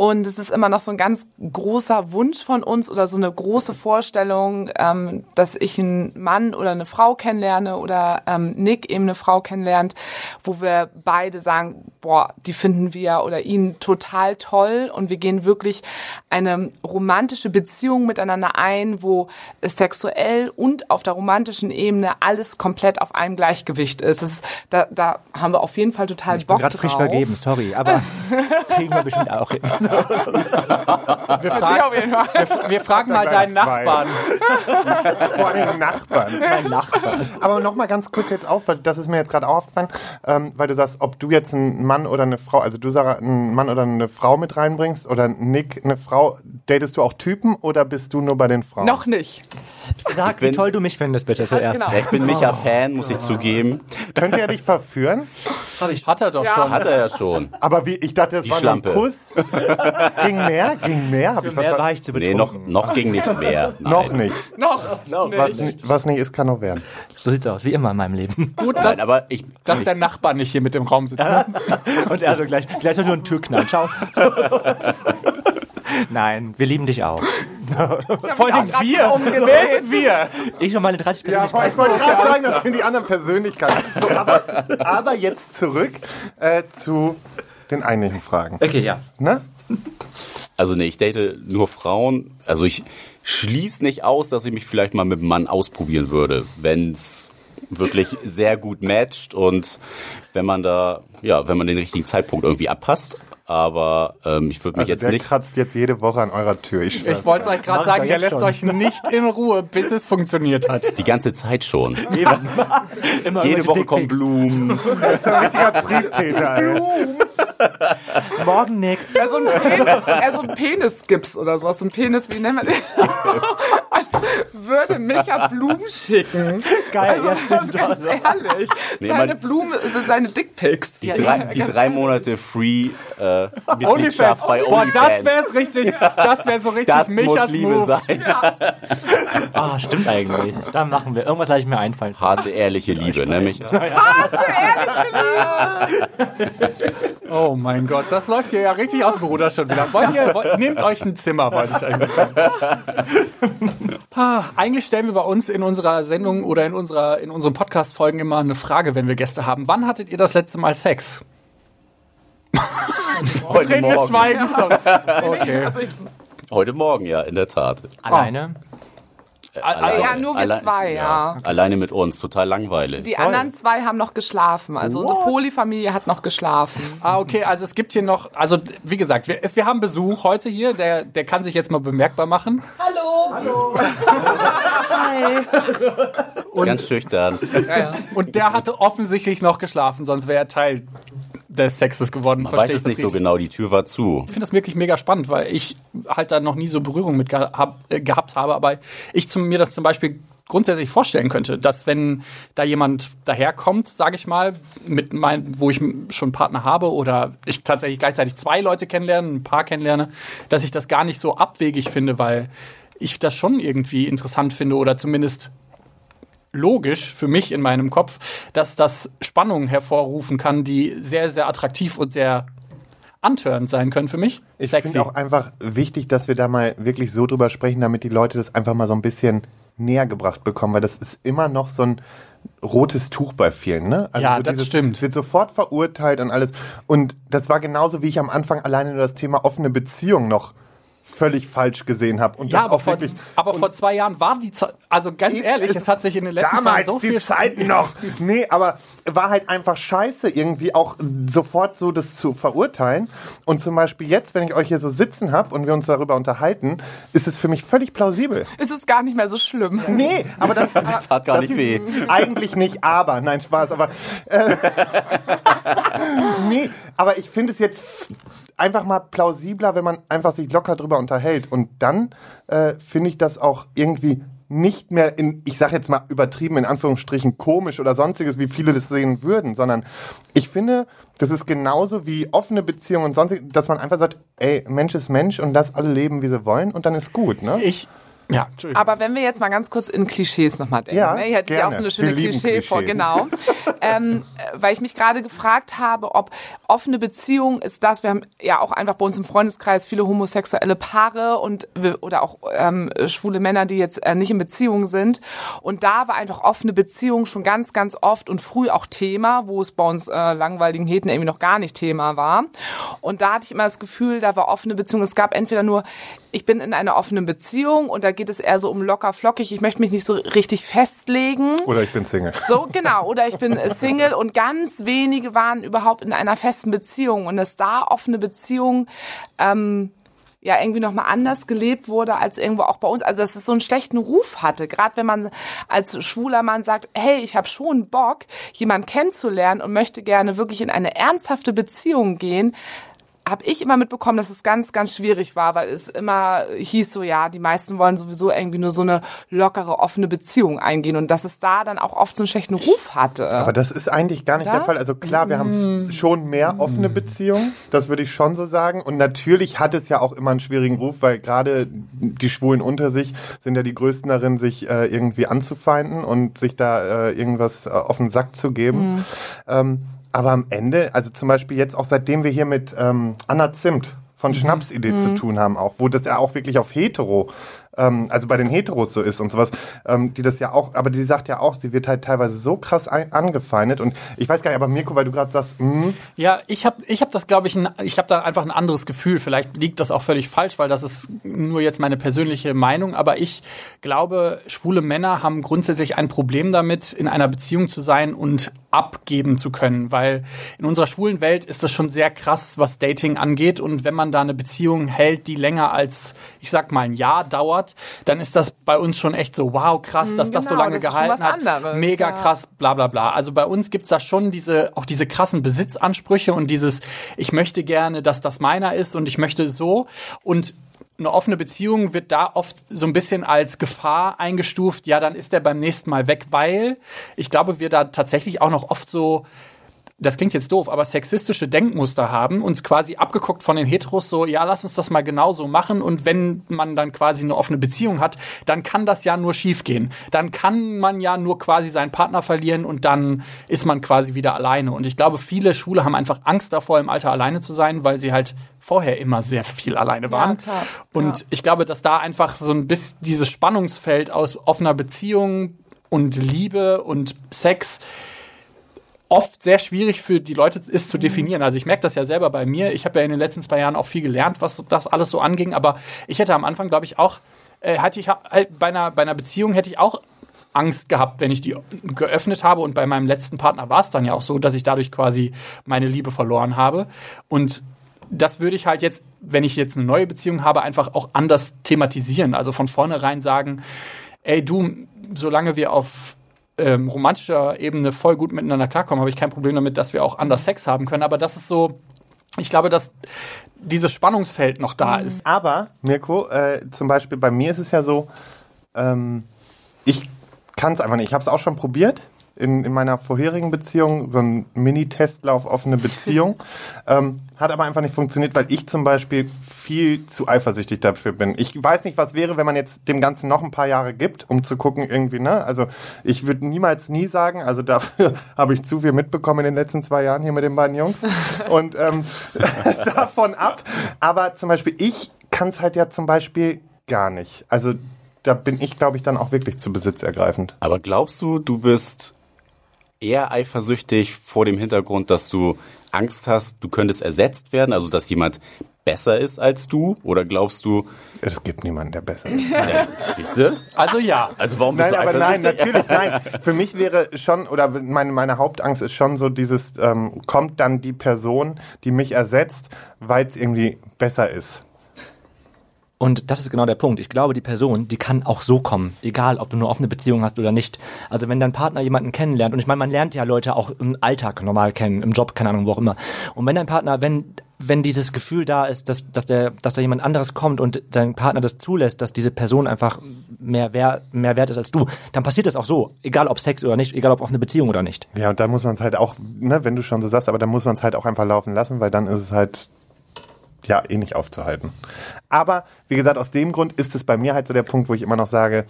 Und es ist immer noch so ein ganz großer Wunsch von uns oder so eine große Vorstellung, ähm, dass ich einen Mann oder eine Frau kennenlerne oder ähm, Nick eben eine Frau kennenlernt, wo wir beide sagen, boah, die finden wir oder ihn total toll und wir gehen wirklich eine romantische Beziehung miteinander ein, wo es sexuell und auf der romantischen Ebene alles komplett auf einem Gleichgewicht ist. Ist da, da haben wir auf jeden Fall total Ich bin Bock gerade frisch drauf. vergeben, sorry, aber kriegen wir bestimmt auch hin. Wir fragen, Fall. wir fragen mal deinen zwei. Nachbarn. Vor allem Nachbarn. Mein Nachbar. Aber noch mal ganz kurz jetzt auf, weil das ist mir jetzt gerade auch aufgefallen, ähm, weil du sagst, ob du jetzt einen Mann oder eine Frau, also du Sarah, einen Mann oder eine Frau mit reinbringst oder Nick eine Frau, datest du auch Typen oder bist du nur bei den Frauen? Noch nicht. Sag, wie bin- toll du mich findest, bitte zuerst. genau. Ich bin Micha-Fan, muss ich zugeben. Könnte er dich verführen? Hat er doch Ja. schon. Hat er ja schon. Aber wie, ich dachte, das Die war nur ein Schlampe. Kuss. Ging mehr? Ging mehr? Hab ich was Mehr ver- war ich zu Nee, betrunken. noch, noch ging nicht mehr. Nein. noch nicht. Noch. Was, ni- was nicht ist, kann noch werden. So sieht's aus, wie immer in meinem Leben. Gut, dass, Nein, aber ich, dass der Nachbar nicht hier mit im Raum sitzt. Ne? Und er so gleich, gleich noch nur einen Türknall. Ciao. Nein, wir lieben dich auch. Vor allem wir. Wer Umgedreht. ist wir? Ich und meine 30 Ja, ich Persönlichkeiten. wollte gerade sagen, das sind die anderen Persönlichkeiten. So, aber, aber jetzt zurück äh, zu den eigentlichen Fragen. Okay, ja. Ne? also nee, ich date nur Frauen. Also ich schließe nicht aus, dass ich mich vielleicht mal mit einem Mann ausprobieren würde, wenn es wirklich sehr gut matcht und wenn man da, ja, wenn man den richtigen Zeitpunkt irgendwie abpasst. Aber ähm, ich würde mich Also jetzt der nicht. kratzt jetzt jede Woche an eurer Tür. Ich. Ich wollte es euch gerade sagen, der lässt schon. euch nicht in Ruhe, bis es funktioniert hat. Die ganze Zeit schon. Eben. Immer Jede Woche kommen. Blumen. Das ist ein richtiger Triebtäter. Ey. Morgen, Nick. Ja, so ein Penis, ja, so ein Penisgips oder sowas. So ein Penis, wie nennt man das? Würde Micha Blumen schicken. Geil, Also, ja, das ist stimmt. ganz ehrlich. Nee, seine Blumen sind seine Dickpics. Die, drei, die drei Monate Free äh, OnlyFans. Mitgliedschaft bei Boah, OnlyFans. das wär's richtig, das wäre so richtig Das muss Michas Liebe Move. sein. Ah, stimmt eigentlich. Da machen wir. Irgendwas lasse ich mir einfallen. Harte, ehrliche Liebe, ne, Micha? Oh mein Gott, das läuft hier ja richtig aus dem Ruder schon wieder. Wollt ihr, wollt, nehmt euch ein Zimmer, wollte ich eigentlich sagen. Eigentlich stellen wir bei uns in unserer Sendung oder in, unserer, in unseren Podcast-Folgen immer eine Frage, wenn wir Gäste haben. Wann hattet ihr das letzte Mal Sex? Heute Morgen. Schweigen, sorry. Okay. Also Heute Morgen, ja, in der Tat. Alleine. Alleine- ja, nur wir alle- zwei, ja. Alleine mit uns, total langweilig. die anderen zwei haben noch geschlafen. Also unsere Polyfamilie hat noch geschlafen. Ah, okay, also es gibt hier noch, also wie gesagt, wir, es, wir haben Besuch heute hier, der, der kann sich jetzt mal bemerkbar machen. Ganz schüchtern. Und der hatte offensichtlich noch geschlafen, sonst wäre er Teil des Sexes geworden. Man weiß es nicht so genau, die Tür war zu. Ich finde das wirklich mega spannend, weil ich halt da noch nie so Berührung mit gehab, äh, gehabt habe, aber ich zum, mir das zum Beispiel grundsätzlich vorstellen könnte, dass wenn da jemand daherkommt, sage ich mal, mit mein, wo ich schon einen Partner habe oder ich tatsächlich gleichzeitig zwei Leute kennenlerne, ein Paar kennenlerne, dass ich das gar nicht so abwegig finde, weil ich das schon irgendwie interessant finde oder zumindest logisch für mich in meinem Kopf, dass das Spannungen hervorrufen kann, die sehr, sehr attraktiv und sehr antörend sein können für mich. Ich finde auch einfach wichtig, dass wir da mal wirklich so drüber sprechen, damit die Leute das einfach mal so ein bisschen näher gebracht bekommen, weil das ist immer noch so ein rotes Tuch bei vielen, ne? Also Ja, so das dieses- stimmt. Es wird sofort verurteilt und alles. Und das war genauso, wie ich am Anfang alleine nur das Thema offene Beziehung noch völlig falsch gesehen habe. Und Ja, das aber, auch vor, wirklich. aber vor zwei Jahren war die Zeit, also ganz ehrlich, es hat sich in den letzten Jahren Damals so die viel Zeiten noch. Nee, aber war halt einfach scheiße, irgendwie auch sofort so das zu verurteilen. Und zum Beispiel jetzt, wenn ich euch hier so sitzen habe und wir uns darüber unterhalten, ist es für mich völlig plausibel. Es ist gar nicht mehr so schlimm. Nee, aber dann. Das tat gar nicht weh. Eigentlich nicht, aber. Nein, Spaß, aber. Äh, nee, aber ich finde es jetzt einfach mal plausibler, wenn man einfach sich locker drüber unterhält. Und dann äh, finde ich das auch irgendwie nicht mehr in, ich sage jetzt mal übertrieben, in Anführungsstrichen komisch oder sonstiges, wie viele das sehen würden, sondern ich finde, das ist genauso wie offene Beziehungen und sonstiges, dass man einfach sagt, ey, Mensch ist Mensch und lass alle leben, wie sie wollen und dann ist gut, ne? Ich, ja. Aber wenn wir jetzt mal ganz kurz in Klischees nochmal denken. Ja, ne? Ihr hattet ja auch so eine schöne Klischee vor, genau. ähm, äh, weil ich mich gerade gefragt habe, ob offene Beziehung ist das, wir haben ja auch einfach bei uns im Freundeskreis viele homosexuelle Paare und oder auch ähm, schwule Männer, die jetzt äh, nicht in Beziehung sind. Und da war einfach offene Beziehung schon ganz, ganz oft und früh auch Thema, wo es bei uns äh, langweiligen Heten irgendwie noch gar nicht Thema war. Und da hatte ich immer das Gefühl, da war offene Beziehung. Es gab entweder nur, ich bin in einer offenen Beziehung und da geht es eher so um locker flockig, ich möchte mich nicht so richtig festlegen. Oder ich bin Single. So, genau. Oder ich bin äh, Single und ganz wenige waren überhaupt in einer festen Beziehung. Und dass da offene Beziehung ähm, ja irgendwie nochmal anders gelebt wurde als irgendwo auch bei uns. Also dass es so einen schlechten Ruf hatte. Gerade wenn man als schwuler Mann sagt, hey, ich habe schon Bock, jemanden kennenzulernen und möchte gerne wirklich in eine ernsthafte Beziehung gehen, habe ich immer mitbekommen, dass es ganz, ganz schwierig war, weil es immer hieß so, ja, die meisten wollen sowieso irgendwie nur so eine lockere, offene Beziehung eingehen und dass es da dann auch oft so einen schlechten Ruf hatte. Aber das ist eigentlich gar nicht Oder? der Fall. Also klar, wir haben f- schon mehr offene Beziehungen, das würde ich schon so sagen. Und natürlich hat es ja auch immer einen schwierigen Ruf, weil gerade die Schwulen unter sich sind ja die Größten darin, sich äh, irgendwie anzufeinden und sich da äh, irgendwas äh, auf den Sack zu geben. Ähm, aber am Ende, also zum Beispiel jetzt auch seitdem wir hier mit ähm, Anna Zimt von Schnapsidee zu tun haben, auch, wo das ja auch wirklich auf hetero, ähm, also bei den Heteros so ist und sowas, ähm, die das ja auch, aber die sagt ja auch, sie wird halt teilweise so krass ein, angefeindet und ich weiß gar nicht, aber Mirko, weil du gerade sagst, mh, Ja, ich habe ich hab das, glaube ich, ein, ich habe da einfach ein anderes Gefühl. Vielleicht liegt das auch völlig falsch, weil das ist nur jetzt meine persönliche Meinung. Aber ich glaube, schwule Männer haben grundsätzlich ein Problem damit, in einer Beziehung zu sein und abgeben zu können. Weil in unserer schwulen Welt ist das schon sehr krass, was Dating angeht. Und wenn man da eine Beziehung hält, die länger als, ich sag mal, ein Jahr dauert, dann ist das bei uns schon echt so, wow, krass, dass das so genau, lange das gehalten hat. anderes, Mega ja. krass, bla bla bla. Also bei uns gibt's da schon diese, auch diese krassen Besitzansprüche und dieses, ich möchte gerne, dass das meiner ist und ich möchte so. Und eine offene Beziehung wird da oft so ein bisschen als Gefahr eingestuft. Ja, dann ist der beim nächsten Mal weg, weil ich glaube, wir da tatsächlich auch noch oft so das klingt jetzt doof, aber sexistische Denkmuster haben, uns quasi abgeguckt von den Heteros so, ja, lass uns das mal genauso machen und wenn man dann quasi eine offene Beziehung hat, dann kann das ja nur schiefgehen. Dann kann man ja nur quasi seinen Partner verlieren und dann ist man quasi wieder alleine. Und ich glaube, viele Schwule haben einfach Angst davor, im Alter alleine zu sein, weil sie halt vorher immer sehr viel alleine waren. klar. Und Ja. ich glaube, dass da einfach so ein bisschen dieses Spannungsfeld aus offener Beziehung und Liebe und Sex oft sehr schwierig für die Leute ist zu definieren. Also ich merke das ja selber bei mir. Ich habe ja in den letzten zwei Jahren auch viel gelernt, was das alles so anging. Aber ich hätte am Anfang, glaube ich, auch, äh, hatte ich halt bei einer, bei einer Beziehung hätte ich auch Angst gehabt, wenn ich die geöffnet habe. Und bei meinem letzten Partner war es dann ja auch so, dass ich dadurch quasi meine Liebe verloren habe. Und das würde ich halt jetzt, wenn ich jetzt eine neue Beziehung habe, einfach auch anders thematisieren. Also von vornherein sagen, ey du, solange wir auf ähm, romantischer Ebene voll gut miteinander klarkommen, habe ich kein Problem damit, dass wir auch anders Sex haben können. Aber das ist so, ich glaube, dass dieses Spannungsfeld noch da ist. Aber, Mirko, äh, zum Beispiel bei mir ist es ja so, ähm, ich kann es einfach nicht. Ich habe es auch schon probiert in, in meiner vorherigen Beziehung, so ein Mini-Testlauf offene Beziehung. ähm, hat aber einfach nicht funktioniert, weil ich zum Beispiel viel zu eifersüchtig dafür bin. Ich weiß nicht, was wäre, wenn man jetzt dem Ganzen noch ein paar Jahre gibt, um zu gucken irgendwie, ne? Also ich würde niemals nie sagen, also dafür habe ich zu viel mitbekommen in den letzten zwei Jahren hier mit den beiden Jungs. Und ähm, davon ab. Aber zum Beispiel, ich kann es halt ja zum Beispiel gar nicht. Also da bin ich, glaube ich, dann auch wirklich zu besitzergreifend. Aber glaubst du, du bist eher eifersüchtig vor dem Hintergrund, dass du Angst hast, du könntest ersetzt werden, also dass jemand besser ist als du? Oder glaubst du, Es gibt niemanden, der besser ist. ja, siehst du? Also ja. Also warum bist Nein, du aber nein, natürlich, nein. Für mich wäre schon, oder meine, meine Hauptangst ist schon so dieses, ähm, kommt dann die Person, die mich ersetzt, weil es irgendwie besser ist. Und das ist genau der Punkt. Ich glaube, die Person, die kann auch so kommen, egal ob du eine offene Beziehung hast oder nicht. Also wenn dein Partner jemanden kennenlernt, und ich meine, man lernt ja Leute auch im Alltag normal kennen, im Job, keine Ahnung, wo auch immer. Und wenn dein Partner, wenn wenn dieses Gefühl da ist, dass, dass, der, dass da jemand anderes kommt und dein Partner das zulässt, dass diese Person einfach mehr, wert, mehr wert ist als du, dann passiert das auch so. Egal ob Sex oder nicht, egal ob offene Beziehung oder nicht. Ja, und da muss man es halt auch, ne, wenn du schon so sagst, aber dann muss man es halt auch einfach laufen lassen, weil dann ist es halt ja eh nicht aufzuhalten. Aber wie gesagt, aus dem Grund ist es bei mir halt so der Punkt, wo ich immer noch sage,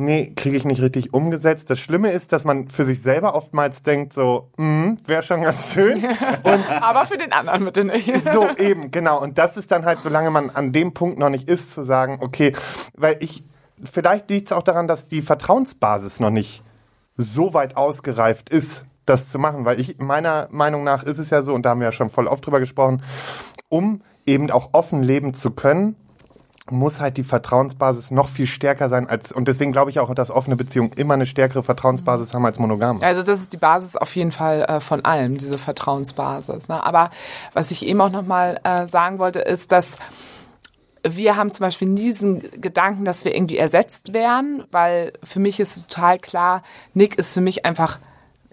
nee, kriege ich nicht richtig umgesetzt. Das Schlimme ist, dass man für sich selber oftmals denkt, so, wäre schon ganz schön. Und Aber für den anderen bitte nicht. so, eben, genau. Und das ist dann halt, solange man an dem Punkt noch nicht ist, zu sagen, okay, weil ich, vielleicht liegt es auch daran, dass die Vertrauensbasis noch nicht so weit ausgereift ist, das zu machen. Weil ich, meiner Meinung nach ist es ja so, und da haben wir ja schon voll oft drüber gesprochen, um eben auch offen leben zu können, muss halt die Vertrauensbasis noch viel stärker sein als, und deswegen glaube ich auch, dass offene Beziehungen immer eine stärkere Vertrauensbasis haben als monogame. Also das ist die Basis auf jeden Fall äh, von allem, diese Vertrauensbasis. Ne? Aber was ich eben auch nochmal äh, sagen wollte, ist, dass wir haben zum Beispiel nie diesen Gedanken, dass wir irgendwie ersetzt werden, weil für mich ist total klar, Nick ist für mich einfach,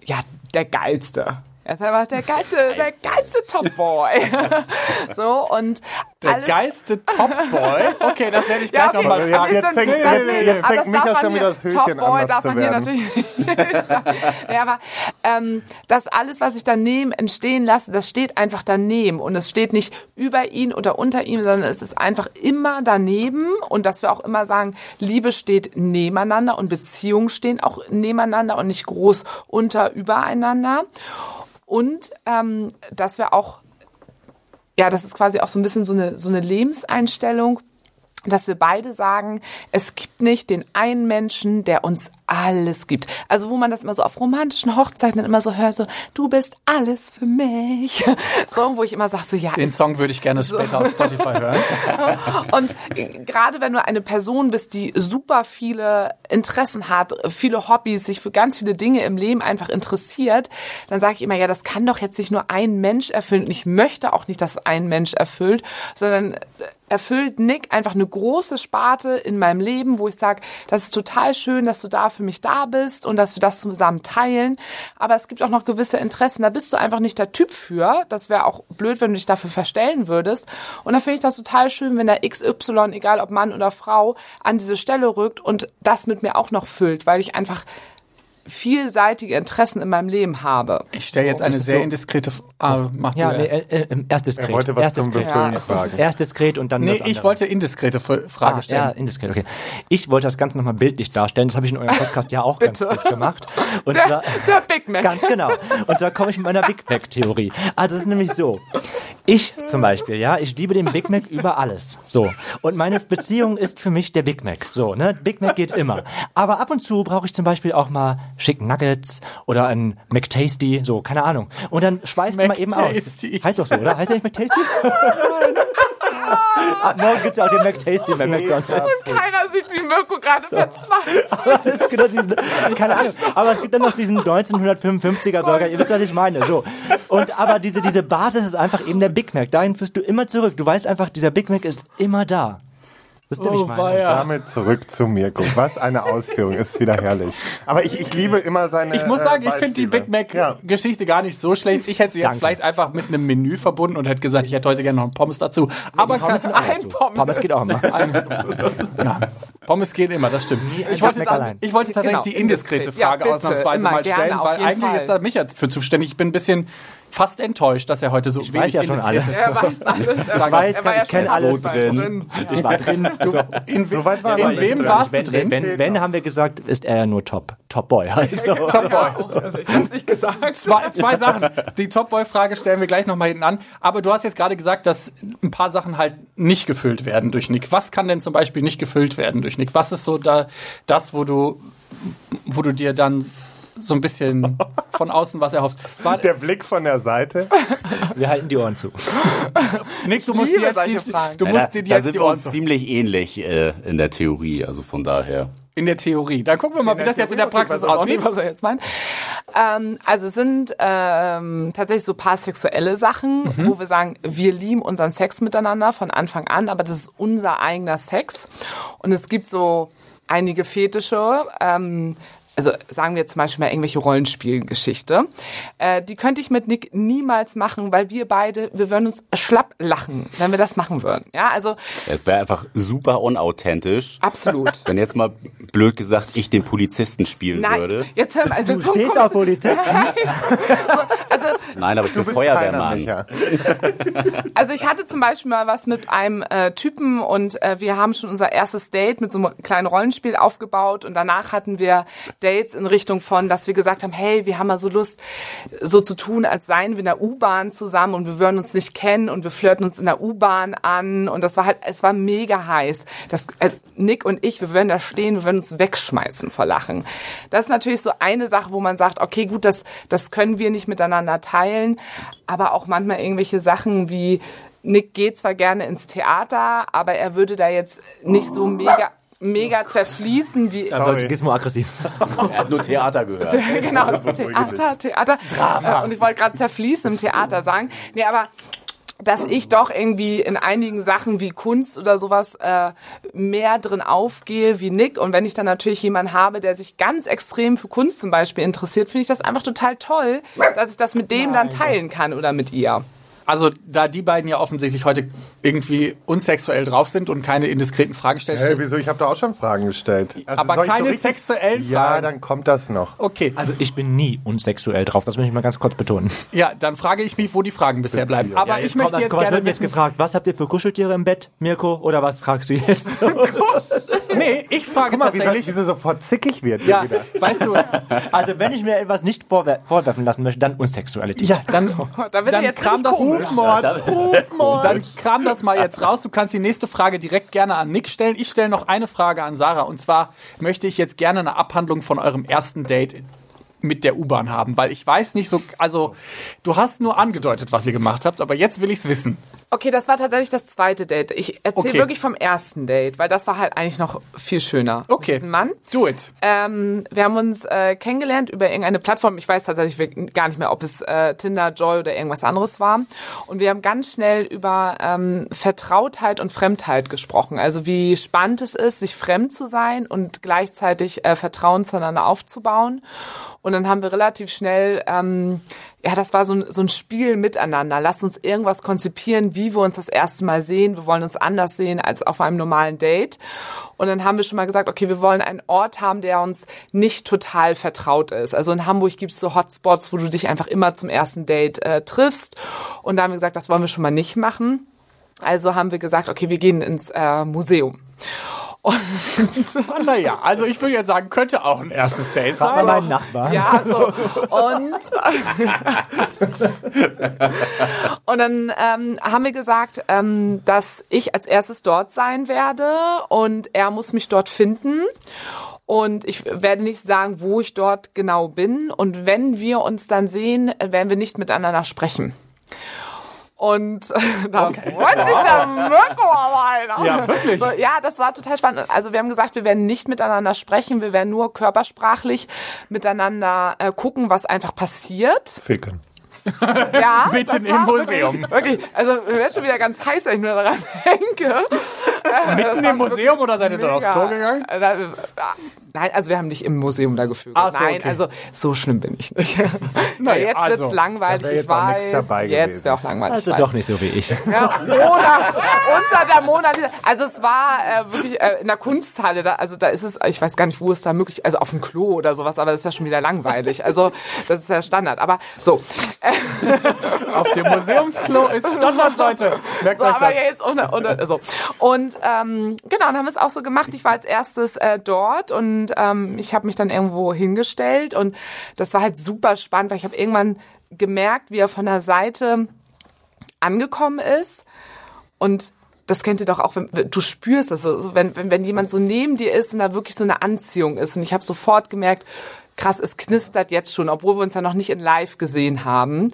ja, der Geilste. Er ist einfach der geilste, der geilste Top-Boy. so, und Der alles, geilste Top-Boy. Okay, das werde ich gleich Ja, okay. nochmal Jetzt- fragen. jetzt fängt- das- jetzt- das- jetzt fängt das Micha schon wieder hier- das Höschen Top-Boy anders darf zu man hier werden. natürlich ja, aber ähm, das alles, was ich daneben entstehen lasse, das steht einfach daneben und es steht nicht über ihn oder unter ihm, sondern es ist einfach immer daneben und dass wir auch immer sagen, Liebe steht nebeneinander und Beziehungen stehen auch nebeneinander und nicht groß unter übereinander und ähm, dass wir auch ja, das ist quasi auch so ein bisschen so eine, so eine Lebenseinstellung, dass wir beide sagen, es gibt nicht den einen Menschen, der uns alles gibt. Also wo man das immer so auf romantischen Hochzeiten immer so hört, so du bist alles für mich. So, wo ich immer sage, so ja, Den Song würde ich gerne später auf Spotify hören. und äh, gerade wenn du eine Person bist, die super viele Interessen hat, viele Hobbys, sich für ganz viele Dinge im Leben einfach interessiert, dann sage ich immer, ja, das kann doch jetzt nicht nur ein Mensch erfüllen. Und ich möchte auch nicht, dass ein Mensch erfüllt, sondern äh, erfüllt Nick einfach eine große Sparte in meinem Leben, wo ich sage, das ist total schön, dass du da für mich da bist und dass wir das zusammen teilen. Aber es gibt auch noch gewisse Interessen, da bist du einfach nicht der Typ für. Das wäre auch blöd, wenn du dich dafür verstellen würdest. Und da finde ich das total schön, wenn der XY, egal ob Mann oder Frau, an diese Stelle rückt und das mit mir auch noch füllt, weil ich einfach vielseitige Interessen in meinem Leben habe. Ich stelle jetzt eine sehr indiskrete Frage. Ah, mach Ja, du nee, erst. äh, äh, erst diskret. Er wollte was erst zum diskret. Befüllen Ja, fragen. Erst diskret und dann Nee, das ich wollte indiskrete F- Frage Ah, stellen. ja, indiskret, okay. Ich wollte das Ganze nochmal bildlich darstellen. Das habe ich in eurem Podcast ja auch ganz gut gemacht. Und Der, zwar, der Big Mac. Ganz genau. Und da komme ich mit meiner Big Mac-Theorie. Also es ist nämlich so. Ich zum Beispiel, ja, ich liebe den Big Mac über alles. So. Und meine Beziehung ist für mich der Big Mac. So, ne? Big Mac geht immer. Aber ab und zu brauche ich zum Beispiel auch mal Chicken Nuggets oder ein McTasty, so, keine Ahnung. Und dann schweißt du mal eben aus. Heißt doch so, oder? Heißt der nicht McTasty? Ab morgen gibt's ja auch den McTasty bei McDonald's. Keiner sieht, wie Mirko gerade verzweifelt. Aber es gibt diesen, keine Ahnung, aber es gibt dann noch diesen 1955er Burger, ihr wisst, was ich meine, so. Und, aber diese, diese Basis ist einfach eben der Big Mac, dahin führst du immer zurück, du weißt einfach, dieser Big Mac ist immer da. Wisst ihr, wie ich meine? weia. Damit zurück zu Mirko. Was eine Ausführung, ist wieder herrlich. Aber ich, ich liebe immer seine. Ich muss äh, sagen, ich finde die. Big Mac Ja. Geschichte gar nicht so schlecht. Ich hätte sie jetzt Danke. vielleicht einfach mit einem Menü verbunden und hätte gesagt, ich hätte heute gerne noch einen Pommes dazu. Aber Pommes kann, Ein dazu. Pommes. Pommes geht auch immer. ja, Pommes geht immer, das stimmt. Ich wollte, Mac allein. ich wollte tatsächlich Genau, die indiskrete indiskret. Ja, Frage bitte, ausnahmsweise mal stellen, weil eigentlich Fall. ist da Micha für zuständig. Ich bin ein bisschen fast enttäuscht, dass er heute so Ich wenig weiß ja schon indiskretes Er weiß alles. Er Ich weiß, er war ich ja kenn schon alles so drin. Ich war drin. Also, In, So weit war in er wem drin. warst du wenn, drin? wenn, wenn, haben wir gesagt, ist er ja nur Top. Top Boy halt. So. Top Boy. Also ich hab's nicht gesagt. Zwei, zwei Sachen. Die Top Boy Frage stellen wir gleich nochmal hinten an. Aber du hast jetzt gerade gesagt, dass ein paar Sachen halt nicht gefüllt werden durch Nick. Was kann denn zum Beispiel nicht gefüllt werden durch Nick? Was ist so da das, wo du, wo du dir dann so ein bisschen von außen was erhoffst? War, Der Blick von der Seite. Wir halten die Ohren zu. Nick, du musst dir jetzt die, Fragen. du Ja, musst da, dir da jetzt sind die wir Ohren uns zu. ziemlich ähnlich äh, in der Theorie, also von daher. In der Theorie. Dann gucken wir mal, wie das jetzt in der Praxis auch aussieht. nicht, was er jetzt meint. Ähm, also es sind ähm, tatsächlich so paar sexuelle Sachen, Mhm. wo wir sagen, wir lieben unseren Sex miteinander von Anfang an, aber das ist unser eigener Sex. Und es gibt so einige Fetische. Ähm, also sagen wir zum Beispiel mal irgendwelche Rollenspielgeschichte, äh, die könnte ich mit Nick niemals machen, weil wir beide, wir würden uns schlapp lachen, wenn wir das machen würden. Ja, also Es wäre einfach super unauthentisch, absolut. wenn jetzt mal blöd gesagt ich den Polizisten spielen Nein, würde. jetzt hör mal. Du stehst auf Polizisten. Also Nein, aber ich bin Feuerwehrmann. Also ich hatte zum Beispiel mal was mit einem äh, Typen und äh, wir haben schon unser erstes Date mit so einem kleinen Rollenspiel aufgebaut und danach hatten wir Dates in Richtung von, dass wir gesagt haben, hey, wir haben mal so Lust, so zu tun, als seien wir in der U-Bahn zusammen und wir würden uns nicht kennen und wir flirten uns in der U-Bahn an und das war halt, es war mega heiß. Das, äh, Nick und ich, wir würden da stehen, wir würden uns wegschmeißen vor Lachen. Das ist natürlich so eine Sache, wo man sagt, okay, gut, das, das können wir nicht miteinander teilen, aber auch manchmal irgendwelche Sachen wie Nick geht zwar gerne ins Theater, aber er würde da jetzt nicht so mega mega zerfließen wie Aber Gizmo aggressiv. Er hat nur Theater gehört. genau Theater Theater Drama. und ich wollte gerade zerfließen im Theater sagen nee aber dass ich doch irgendwie in einigen Sachen wie Kunst oder sowas äh, mehr drin aufgehe wie Nick. Und wenn ich dann natürlich jemanden habe, der sich ganz extrem für Kunst zum Beispiel interessiert, finde ich das einfach total toll, dass ich das mit dem dann teilen kann oder mit ihr. Also, da die beiden ja offensichtlich heute irgendwie unsexuell drauf sind und keine indiskreten Fragen stellen, Hey, wieso? Ich habe da auch schon Fragen gestellt. Also aber so keine richtig- sexuellen Ja, Fragen. dann kommt das noch. okay, Also ich bin nie unsexuell drauf, das möchte ich mal ganz kurz betonen. ja, dann frage ich mich, wo die Fragen bisher bleiben. Beziehung. Aber ich möchte jetzt was gerne wird jetzt wissen, gefragt, was habt ihr für Kuscheltiere im Bett, Mirko? Oder was fragst du jetzt? nee, ich frage Guck mal, wie, tatsächlich, sie- wie sie sofort zickig wird hier ja, wieder. weißt du, also wenn ich mir etwas nicht vorwer vorwerfen lassen möchte, dann Unsexualität. ja, dann, Da wird dann er jetzt kram richtig das, komisch. dann kram das mal jetzt raus. Du kannst die nächste Frage direkt gerne an Nick stellen. Ich stelle noch eine Frage an Sarah. Und zwar möchte ich jetzt gerne eine Abhandlung von eurem ersten Date mit der U-Bahn haben, weil ich weiß nicht so, also du hast nur angedeutet, was ihr gemacht habt, aber jetzt will ich's wissen. Okay, das war tatsächlich das zweite Date. Ich erzähle Okay. wirklich vom ersten Date, weil das war halt eigentlich noch viel schöner. Okay. diesem Mann. Do it. Ähm, wir haben uns äh, kennengelernt über irgendeine Plattform. Ich weiß tatsächlich gar nicht mehr, ob es äh, Tinder, Joy oder irgendwas anderes war. Und wir haben ganz schnell über ähm, Vertrautheit und Fremdheit gesprochen. Also wie spannend es ist, sich fremd zu sein und gleichzeitig äh, Vertrauen zueinander aufzubauen. Und dann haben wir relativ schnell, ähm, ja, das war so ein, so ein Spiel miteinander. Lass uns irgendwas konzipieren, wie wir uns das erste Mal sehen. Wir wollen uns anders sehen als auf einem normalen Date. Und dann haben wir schon mal gesagt, okay, wir wollen einen Ort haben, der uns nicht total vertraut ist. Also in Hamburg gibt es so Hotspots, wo du dich einfach immer zum ersten Date äh, triffst. Und da haben wir gesagt, das wollen wir schon mal nicht machen. Also haben wir gesagt, okay, wir gehen ins äh, Museum. Und Naja, also ich würde jetzt sagen, könnte auch ein erstes Date sein. meinen Nachbarn. Ja, so. Und, und dann ähm, haben wir gesagt, ähm, dass ich als erstes dort sein werde und er muss mich dort finden. Und ich werde nicht sagen, wo ich dort genau bin. Und wenn wir uns dann sehen, werden wir nicht miteinander sprechen. Und da freut sich der Mirko aber, Alter. Ja, wirklich? So, ja, das war total spannend. Also wir haben gesagt, wir werden nicht miteinander sprechen, wir werden nur körpersprachlich miteinander äh, gucken, was einfach passiert. Ficken. Ja, Mitten im Museum. Wirklich, wirklich, also mir wird schon wieder ganz heiß, wenn ich nur daran denke. Äh, Mitten war im Museum oder seid ihr dann aufs. Klo gegangen? Nein, also wir haben nicht im Museum da gefügelt. Ach so, Nein, okay. also so schlimm bin ich nicht. Naja, Ja, jetzt also, wird's langweilig, da jetzt auch weiß. nichts dabei jetzt gewesen. wäre auch langweilig. Also doch nicht so wie ich. Ja, Monat, unter der Monat. Also es war äh, wirklich äh, in der Kunsthalle, da, also da ist es, ich weiß gar nicht, wo es da möglich, also auf dem Klo oder sowas, aber das ist ja schon wieder langweilig. Also das ist ja Standard. Aber so, Auf dem Museumsklo ist Standard, Leute. Merkt so euch aber das. jetzt unter, unter, so. Und ähm, genau, dann haben wir es auch so gemacht. Ich war als erstes äh, dort und ähm, ich habe mich dann irgendwo hingestellt und das war halt super spannend, weil ich habe irgendwann gemerkt, wie er von der Seite angekommen ist und das kennt ihr doch auch, wenn du spürst das, so, wenn, wenn, wenn jemand so neben dir ist und da wirklich so eine Anziehung ist. Und ich habe sofort gemerkt, krass, es knistert jetzt schon, obwohl wir uns ja noch nicht in Live gesehen haben.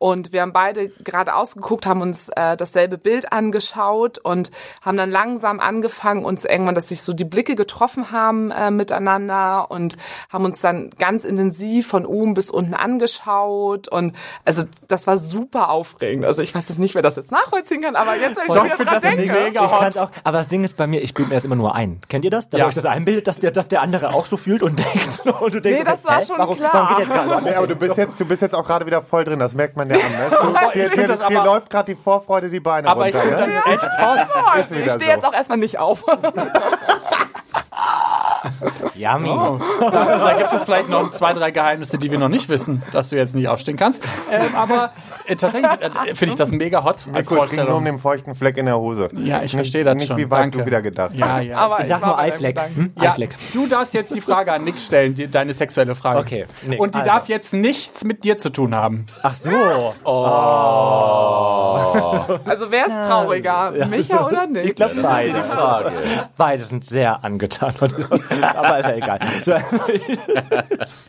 Und wir haben beide gerade ausgeguckt, haben uns äh, dasselbe Bild angeschaut und haben dann langsam angefangen, uns irgendwann, dass sich so die Blicke getroffen haben äh, miteinander und haben uns dann ganz intensiv von oben bis unten angeschaut. Und also das war super aufregend. Also ich weiß jetzt nicht, wer das jetzt nachvollziehen kann, aber jetzt, wenn ich Doch, ich find dran das denke, mega Ich hot. auch, aber das Ding ist bei mir, ich bilde mir das immer nur ein. Kennt ihr das? Dass Ja. euch das einbildet, dass der, dass der andere auch so fühlt und denkt und du denkst, Nee, das okay, war hä? schon warum, klar. Warum geht jetzt gerade Nee, aber du bist jetzt, du bist jetzt auch gerade wieder voll drin, das merkt man ja an. Ne? Du, dir, ich dir, dir aber- läuft gerade die Vorfreude die Beine Aber ich runter. Ne? dann echt hot. Ist ich stehe jetzt auch erstmal nicht auf. Yummy. Da, da gibt es vielleicht noch zwei, drei Geheimnisse, die wir noch nicht wissen, dass du jetzt nicht aufstehen kannst. Ähm, aber äh, tatsächlich äh, finde ich das mega hot als Nico, es ging nur um Vorstellung. den feuchten Fleck in der Hose. Ja, ich verstehe das Nicht schon. wie weit Danke. du wieder gedacht Ja, hast. ja. Aber Ich sag nur Eifleck. Hm? Ja, Eifleck. du darfst jetzt die Frage an Nick stellen, die, deine sexuelle Frage. Okay, Nick, Und die also. darf jetzt nichts mit dir zu tun haben. Ach so. Also wer ist trauriger, Micha oder Nick? Ich glaube beide. Frage. Beide sind sehr angetan. Aber ist ja egal. So,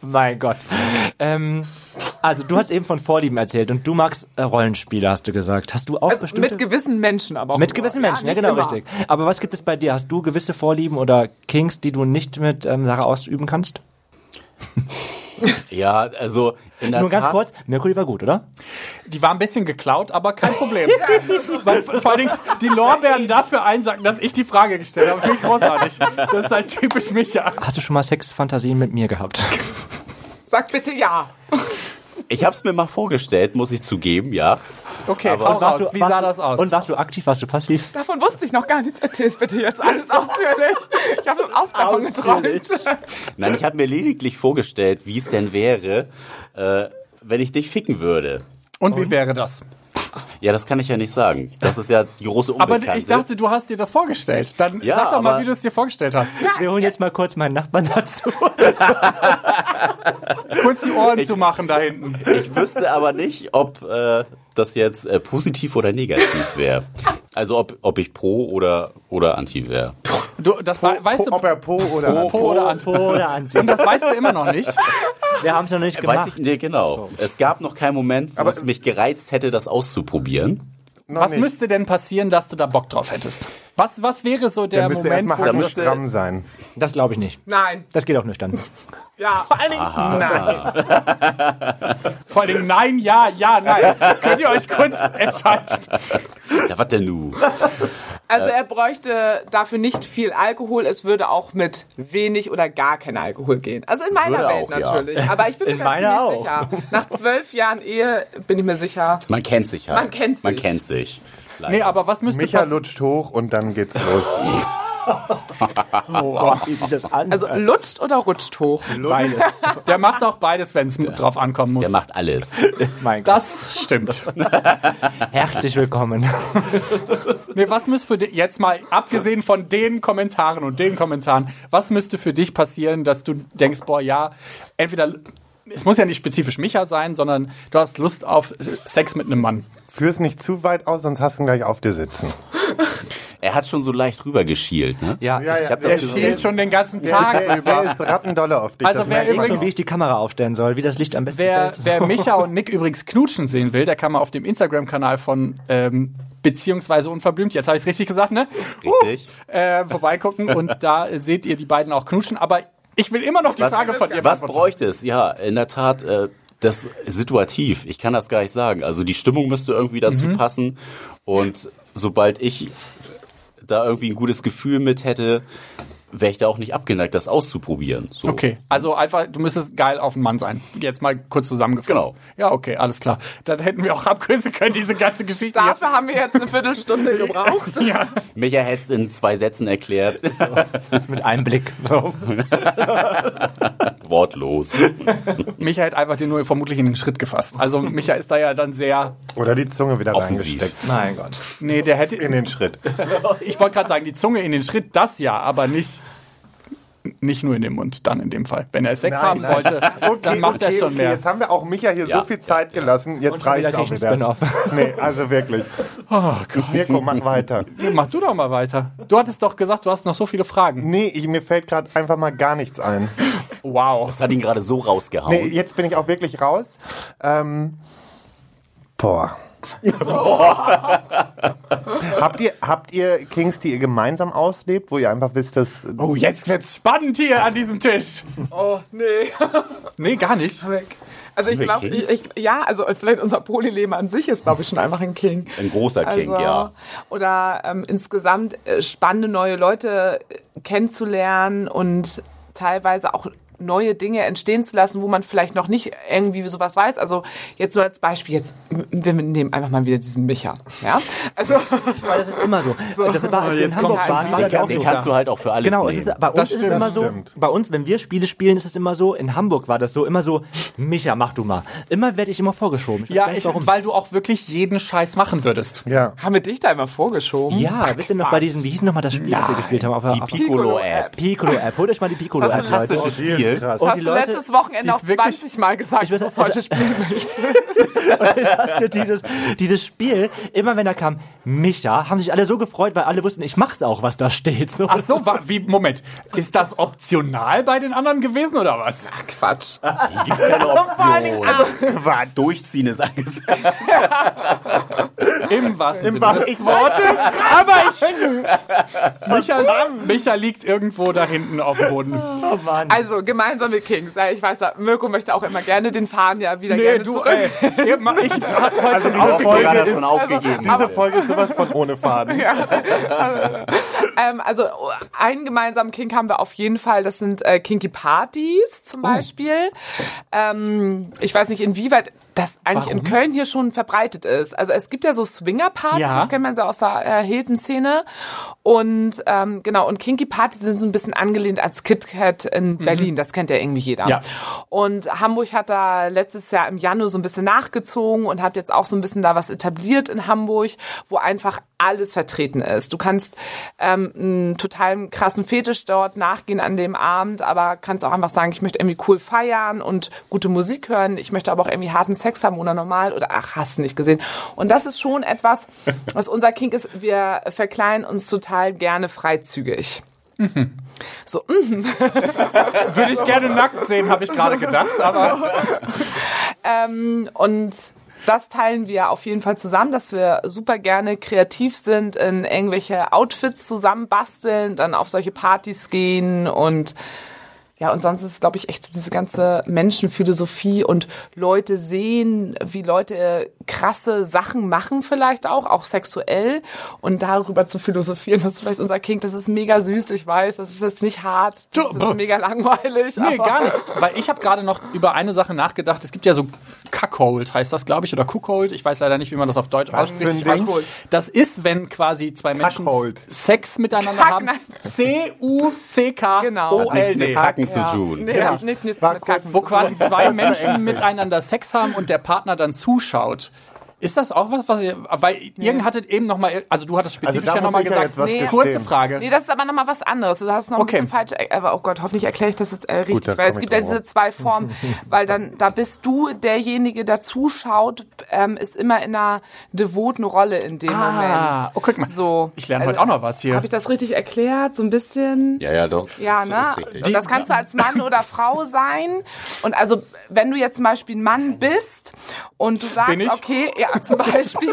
mein Gott. Ähm, also du hast eben von Vorlieben erzählt und du magst äh, Rollenspiele, hast du gesagt. Hast du auch also bestimmte... mit gewissen Menschen aber auch. Mit gewissen Menschen, ja, nicht genau, immer. richtig. Aber was gibt es bei dir? Hast du gewisse Vorlieben oder Kings, die du nicht mit ähm, Sarah ausüben kannst? Ja, also in der Nur ganz Tat, kurz, Mercury war gut, oder? Die war ein bisschen geklaut, aber kein Problem. Weil vor allen Dingen die Lorbeeren dafür einsacken, dass ich die Frage gestellt habe. Finde ich großartig. Das ist halt typisch Micha. Hast du schon mal Sexfantasien mit mir gehabt? Sag bitte ja. Ich habe es mir mal vorgestellt, muss ich zugeben, ja. Okay, Aber- hau Und warst raus. du- Wie warst sah du- das aus? Und warst du aktiv, warst du passiv? Davon wusste ich noch gar nichts. Erzähl's bitte jetzt alles ausführlich. Ich habe auch davon geträumt. Nein, ich habe mir lediglich vorgestellt, wie es denn wäre, äh, wenn ich dich ficken würde. Und wie wäre das? Ja, das kann ich ja nicht sagen. Das ist ja die große Aber Unbekannte. ich dachte, du hast dir das vorgestellt. Dann Ja, sag doch mal, aber- wie du es dir vorgestellt hast. Wir holen jetzt mal kurz meinen Nachbarn dazu. Kurz die Ohren zu machen da hinten. Ich wüsste aber nicht, ob äh, das jetzt äh, positiv oder negativ wäre. Also ob, ob ich pro oder, oder anti wäre. Du, das wei- weißt du, Ob er Po oder Po oder Anti. Oder Anti. Und das weißt du immer noch nicht. Wir haben es noch nicht Weiß gemacht. ich, nee, genau. Es gab noch keinen Moment, wo Aber- es mich gereizt hätte, das auszuprobieren. Noch Was nicht. müsste denn passieren, dass du da Bock drauf hättest? Was, was wäre so der Der müsste Moment, erstmal wo Da müsste- stramm sein. Das glaube ich nicht. Nein. Das geht auch nüchtern. Ja. Vor allen Dingen, nein. vor allem nein, ja, ja, nein. Könnt ihr euch kurz entscheiden? Ja, was denn nu? Also er bräuchte dafür nicht viel Alkohol. Es würde auch mit wenig oder gar kein Alkohol gehen. Also in meiner Würde Welt auch, ja. natürlich. Aber ich bin In mir auch. sicher. Nach zwölf Jahren Ehe bin ich mir sicher. Man kennt sich halt. Man kennt Man sich. kennt sich. Leider. Nee, aber was müsste Micha lutscht hoch und dann geht's los. Oh, wie sich das an? Also lutscht oder rutscht hoch? beides. Der macht auch beides, wenn es drauf ankommen muss. Der macht alles. Mein Gott. das stimmt. Herzlich willkommen. Nee, was müsste für dich, jetzt mal abgesehen von den Kommentaren und den Kommentaren, was müsste für dich passieren, dass du denkst, boah, ja, entweder, es muss ja nicht spezifisch Micha sein, sondern du hast Lust auf Sex mit einem Mann. Führ's nicht zu weit aus, sonst hast du ihn gleich auf dir sitzen. Er hat schon so leicht rübergeschielt, ne? Ja, Ja, ich ja, hab Der das gesehen. schielt schon den ganzen Tag Der, der rüber. ist rattendolle auf dich. Also das wer übrigens- schon, wie ich die Kamera aufstellen soll, wie das Licht am besten Wer, fällt. wer Micha und Nick übrigens knutschen sehen will, der kann mal auf dem Instagram-Kanal von ähm, beziehungsweise unverblümt, jetzt habe ich es richtig gesagt, ne? Richtig. Äh, vorbeigucken und da seht ihr die beiden auch knutschen. Aber ich will immer noch die Was- Frage von dir Was bräuchte es? Ja, in der Tat, äh, Das ist situativ. Ich kann das gar nicht sagen. Also die Stimmung müsste irgendwie dazu Mhm. passen. Und sobald ich da irgendwie ein gutes Gefühl mit hätte, wäre ich da auch nicht abgeneigt, das auszuprobieren. So. Okay, also einfach, du müsstest geil auf den Mann sein. Jetzt mal kurz zusammengefasst. Genau. Ja, okay, alles klar. Dann hätten wir auch abkürzen können, diese ganze Geschichte. hier. Dafür haben wir jetzt eine Viertelstunde gebraucht. Ja. Micha hätte es in zwei Sätzen erklärt. Mit einem Blick. So. Wortlos. Micha hat einfach den nur vermutlich in den Schritt gefasst. Also Micha ist da ja dann sehr, Oder die Zunge wieder Offensiv. reingesteckt. Mein Gott. nee, der hätte, In den Schritt. ich wollte gerade sagen, die Zunge in den Schritt, das ja, aber nicht, nicht nur in den Mund, dann in dem Fall. Wenn er Sex Nein, haben nein. wollte, dann macht er okay, schon okay. mehr. Jetzt haben wir auch Micha hier Ja, so viel Zeit gelassen. Jetzt reicht auch wieder. Nee, also wirklich. Oh Gott. Mirko, mach weiter. Mach du doch mal weiter. Du hattest doch gesagt, du hast noch so viele Fragen. Nee, ich, mir fällt gerade einfach mal gar nichts ein. Wow. Das hat ihn gerade so rausgehauen. Nee, jetzt bin ich auch wirklich raus. Ähm, boah. habt, ihr, habt ihr Kings, die ihr gemeinsam auslebt, wo ihr einfach wisst, dass. Oh, jetzt wird's spannend hier an diesem Tisch. Oh, nee. Nee, gar nicht. Weg. Also ich glaube, Kings? ich, ich, ja, also vielleicht unser Polyleben an sich ist, glaube ich, schon einfach ein King. Ein großer King, Also, ja. Oder ähm, insgesamt äh, spannende neue Leute äh, kennenzulernen und teilweise auch neue Dinge entstehen zu lassen, wo man vielleicht noch nicht irgendwie sowas weiß. Also jetzt so als Beispiel, jetzt wir nehmen einfach mal wieder diesen Micha. Ja? Also Weil das ist immer so. Das war, wir in jetzt Hamburg kommt waren, war auch so. kannst du halt auch für alles Genau, es nehmen. ist, bei uns Das ist es stimmt, immer das so, stimmt. bei uns, wenn wir Spiele spielen, ist es immer so, in Hamburg war das so, immer so, Micha, mach du mal. Immer werde ich immer vorgeschoben. Ich Ja, ich, warum. weil du auch wirklich jeden Scheiß machen würdest. Ja. haben wir dich da immer vorgeschoben? Ja, wisst ihr noch bei diesem, wie hieß noch mal das Spiel, das wir gespielt haben? Auf, Die Piccolo-App. Piccolo-App. Holt euch mal die Piccolo-App, Was Leute. Spiel. krass. Und Hast die du Leute, letztes Wochenende auch wirklich- 20 Mal gesagt, Ich weiß, dass also- heute spielen möchtest? Also dieses, dieses Spiel, immer wenn da kam Micha, haben sich alle so gefreut, weil alle wussten, ich mach's auch, was da steht. So. Ach so, wie, Moment. Ist das optional bei den anderen gewesen oder was? Quatsch. Hier gibt's keine Option. Also, Quatsch. Durchziehen ist angesagt. Im wahrsten Sinne wahrsten des Wortes. Aber ich, Micha, Micha liegt irgendwo da hinten auf dem Boden. Oh Mann. Also, gemeinsame Kings. Ja, Ich weiß ja, Mirko möchte auch immer gerne den Faden ja wieder Nee, gerne du, zurück. ey. Ich, ich heute Also schon diese. Folge ist, schon aufgegeben. diese Folge ist sowas von ohne Faden. ähm, also, einen gemeinsamen Kink haben wir auf jeden Fall. Das sind äh, Kinky Partys zum Beispiel. Ähm, ich weiß nicht, inwieweit das eigentlich in Köln hier schon verbreitet ist. Also es gibt ja so Swinger-Partys, Ja. das kennt man so aus der äh, Hilton-Szene. Und ähm, genau, und Kinky Partys sind so ein bisschen angelehnt als KitKat in Berlin. Das kennt ja irgendwie jeder. Ja. Und Hamburg hat da letztes Jahr im Januar so ein bisschen nachgezogen und hat jetzt auch so ein bisschen da was etabliert in Hamburg, wo einfach alles vertreten ist. Du kannst ähm, einen total krassen Fetisch dort nachgehen an dem Abend, aber kannst auch einfach sagen, ich möchte irgendwie cool feiern und gute Musik hören. Ich möchte aber auch irgendwie harten Sex haben oder normal oder ach, hast du nicht gesehen. Und das ist schon etwas, was unser Kink ist. Wir verkleiden uns total gerne freizügig. So, mm, Würde ich gerne nackt sehen, habe ich gerade gedacht. Aber Ähm, und das teilen wir auf jeden Fall zusammen, dass wir super gerne kreativ sind, in irgendwelche Outfits zusammenbasteln, dann auf solche Partys gehen und ja, und sonst ist glaube ich, echt diese ganze Menschenphilosophie und Leute sehen, wie Leute krasse Sachen machen vielleicht auch, auch sexuell und darüber zu philosophieren, das ist vielleicht unser King, das ist mega süß, ich weiß, das ist jetzt nicht hart, das ist mega langweilig. nee, gar nicht. Weil ich habe gerade noch über eine Sache nachgedacht. Es gibt ja so Cuckold, heißt das, glaube ich, oder Cookhold. Ich weiß leider nicht, wie man das auf Deutsch Was für ein ausspricht. Ding? Das ist, wenn quasi zwei Menschen Cuckold. Sex miteinander Kack, haben. nein. Genau. Hat nichts mit C-U-C-K-O-L-D. Kacken zu Ja. tun. Nee, Genau. nicht, nicht, Kacken wo zu quasi zwei Menschen miteinander Sex haben und der Partner dann zuschaut. Ist das auch was, was ihr, weil ihr hattet eben noch mal, also du hattest Also spezifisch da ja noch muss mal ich ja gesagt, Nee. kurze Frage. Nee, das ist aber nochmal was anderes. Du hast noch ein Okay. bisschen falsch, aber oh Gott, hoffentlich erkläre ich das jetzt äh, richtig, da weil es gibt ja diese zwei Formen, weil dann, da bist du derjenige, der zuschaut, ähm, ist immer in einer devoten Rolle in dem Ah, Moment. oh, guck mal. So. Ich lerne heute auch noch was hier. Habe ich das richtig erklärt? So ein bisschen? Ja, ja, doch. Ja, das ne? ist richtig. Und das kannst du als Mann oder Frau sein. Und also, wenn du jetzt zum Beispiel ein Mann bist und du Bin sagst, ich? okay, ja, zum Beispiel.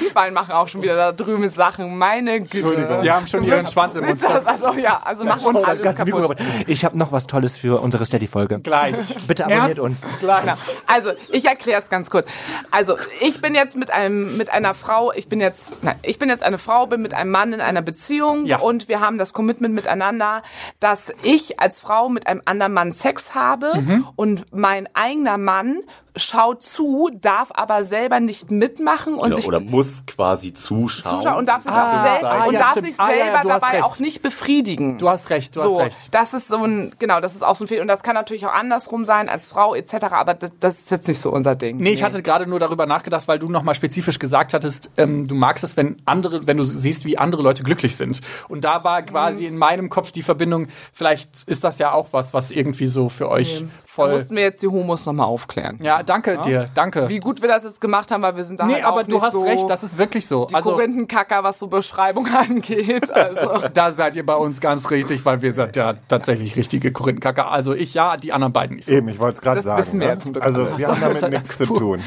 Die beiden machen auch schon wieder da drüben Sachen. Meine Güte. Die haben schon ihren Schwanz im Mund. Also ja, also machen uns alles Ganz Mikro kaputt. kaputt. Ich habe noch was Tolles für unsere Steady-Folge. Gleich. Bitte abonniert Erst uns. Gleich. Genau. Also, ich erkläre es ganz kurz. Also, ich bin jetzt mit einem mit einer Frau, ich bin jetzt nein, ich bin jetzt eine Frau, bin mit einem Mann in einer Beziehung Ja. und wir haben das Commitment miteinander, dass ich als Frau mit einem anderen Mann Sex habe Mhm. und mein eigener Mann schaut zu, darf aber selber nicht mitmachen und Oder, sich oder muss quasi zuschauen. zuschauen und darf sich, Ah, auch, sel ah, und ja, darf sich Ah, ja, selber hast dabei recht. auch nicht befriedigen. Du hast recht, du so, hast recht. Das ist so ein, genau, das ist auch so ein Fehler. Und das kann natürlich auch andersrum sein als Frau etc. Aber das, das ist jetzt nicht so unser Ding. Nee, ich hatte gerade nur darüber nachgedacht, weil du nochmal spezifisch gesagt hattest, ähm, du magst es, wenn andere, wenn du siehst, wie andere Leute glücklich sind. Und da war quasi in meinem Kopf die Verbindung, vielleicht ist das ja auch was, was irgendwie so für euch Da voll. mussten wir jetzt die Homos nochmal aufklären. Ja, danke dir, danke. Wie gut wir das jetzt gemacht haben, weil wir sind da nee, halt aber auch du nicht hast so recht, das ist wirklich so. die Also Korinthenkacker, was so Beschreibung angeht. Also. da seid ihr bei uns ganz richtig, weil wir sind ja tatsächlich richtige Korinthenkacker. Also ich ja, die anderen beiden nicht so. Eben, ich wollte es gerade Das sagen. wissen wir ne? ja zum Glück Also wir haben damit nichts zu tun.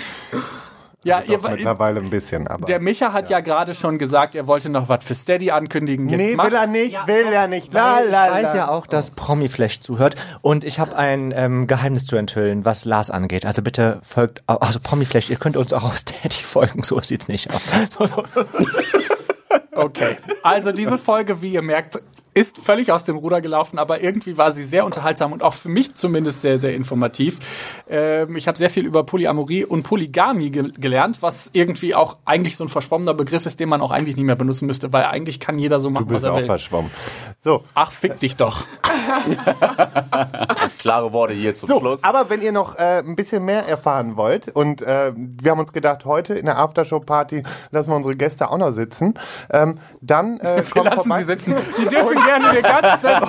Ja, Doch, ihr, mittlerweile ein bisschen, aber. der Micha hat ja, gerade schon gesagt, er wollte noch was für Steady ankündigen. Jetzt nee, macht- will er nicht, will er nicht. La, Ich la, weiß la. ja auch, dass Promiflash zuhört und ich habe ein ähm, Geheimnis zu enthüllen, was Lars angeht. Also bitte folgt, also Promiflash, ihr könnt uns auch auf Steady folgen, so sieht's nicht aus. So, so. Okay, also diese Folge, wie ihr merkt, ist völlig aus dem Ruder gelaufen, aber irgendwie war sie sehr unterhaltsam und auch für mich zumindest sehr, sehr informativ. Ähm, ich habe sehr viel über Polyamorie und Polygamie ge gelernt, was irgendwie auch eigentlich so ein verschwommener Begriff ist, den man auch eigentlich nicht mehr benutzen müsste, weil eigentlich kann jeder so machen, Du bist was er auch will. verschwommen. So, Ach, fick dich doch. Klare Worte hier zum So, Schluss. aber wenn ihr noch äh, ein bisschen mehr erfahren wollt und äh, wir haben uns gedacht, heute in der Aftershow-Party lassen wir unsere Gäste auch noch sitzen, ähm, dann äh, Wir kommt lassen vorbei. sie sitzen. Die dürfen gerne die ganze Zeit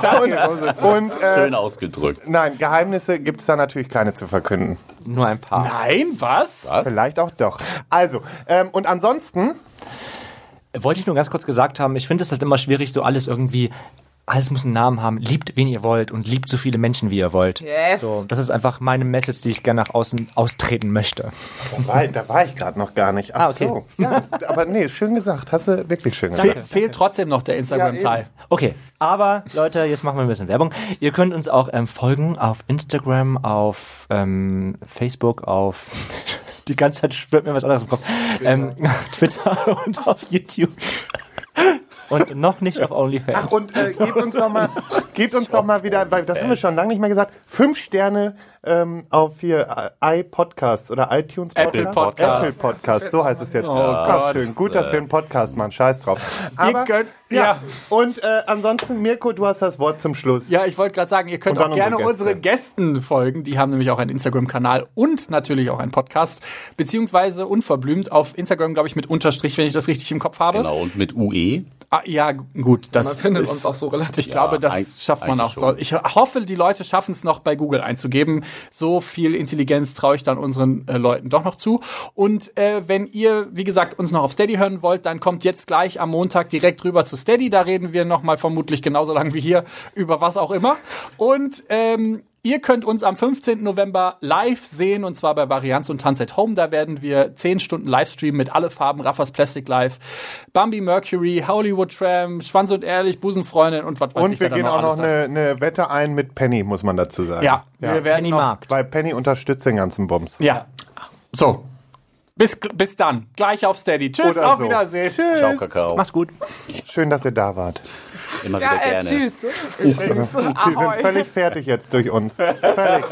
sitzen. Und äh, Schön ausgedrückt. nein, Geheimnisse gibt es da natürlich keine zu verkünden. Nur ein paar. Nein, was? Was? Vielleicht auch doch. Also, ähm, und ansonsten, Wollte ich nur ganz kurz gesagt haben, ich finde es halt immer schwierig, so alles irgendwie, alles muss einen Namen haben. Liebt, wen ihr wollt und liebt so viele Menschen, wie ihr wollt. Yes. So, das ist einfach meine Message, die ich gerne nach außen austreten möchte. da war, da war ich gerade noch gar nicht. Ach Ah, okay. so. Ja, aber nee, schön gesagt. Hast du wirklich schön gesagt. fehlt trotzdem noch der Instagram-Teil. Okay, aber Leute, jetzt machen wir ein bisschen Werbung. Ihr könnt uns auch ähm, folgen auf Instagram, auf ähm, Facebook, auf die ganze Zeit schwirrt mir was anderes im Kopf. Ähm, auf Twitter und auf YouTube. Und noch nicht auf OnlyFans. Ach, und äh, gebt uns doch mal, gebt uns doch mal wieder, weil das haben wir schon lange nicht mehr gesagt, fünf Sterne ähm, auf hier äh, iPodcasts oder iTunes Apple Podcast? Podcasts. Apple Podcast, so heißt es jetzt. Oh Ach, Gott. schön. Gut, dass wir einen Podcast machen. Scheiß drauf. Aber, könnt- ja. ja. Und äh, ansonsten, Mirko, du hast das Wort zum Schluss. Ja, ich wollte gerade sagen, ihr könnt auch gerne unsere unsere Gästen folgen. Die haben nämlich auch einen Instagram-Kanal und natürlich auch einen Podcast. Beziehungsweise unverblümt auf Instagram, glaube ich, mit Unterstrich, wenn ich das richtig im Kopf habe. Genau, und mit UE. Ah, ja, gut. Das Man findet ist, uns auch so relativ. Ich glaube, das schafft man auch so. Ich hoffe, die Leute schaffen es noch bei Google einzugeben. So viel Intelligenz traue ich dann unseren äh, Leuten doch noch zu. Und äh, wenn ihr, wie gesagt, uns noch auf Steady hören wollt, dann kommt jetzt gleich am Montag direkt rüber zu Steady. Da reden wir nochmal vermutlich genauso lang wie hier über was auch immer. Und ähm, Ihr könnt uns am 15. November live sehen und zwar bei Varianz und Tanz at Home. Da werden wir 10 Stunden Livestream mit alle Farben, Raffas Plastic Live, Bambi Mercury, Hollywood Tram, Schwanz und Ehrlich, Busenfreundin und was weiß Und ich. wir wer da gehen auch noch alles da- eine, eine Wette ein mit Penny, muss man dazu sagen. Ja, wir werden Penny noch, Markt. Weil Penny unterstützt den ganzen Bums. Ja. So. Bis, bis dann. Gleich auf Steady. Tschüss, Oder auf so. Wiedersehen. Tschüss. Ciao, Kakao. Macht's gut. Schön, dass ihr da wart. Immer Ja, wieder äh, gerne. tschüss. Übrigens. Die sind völlig fertig jetzt durch uns. Völlig.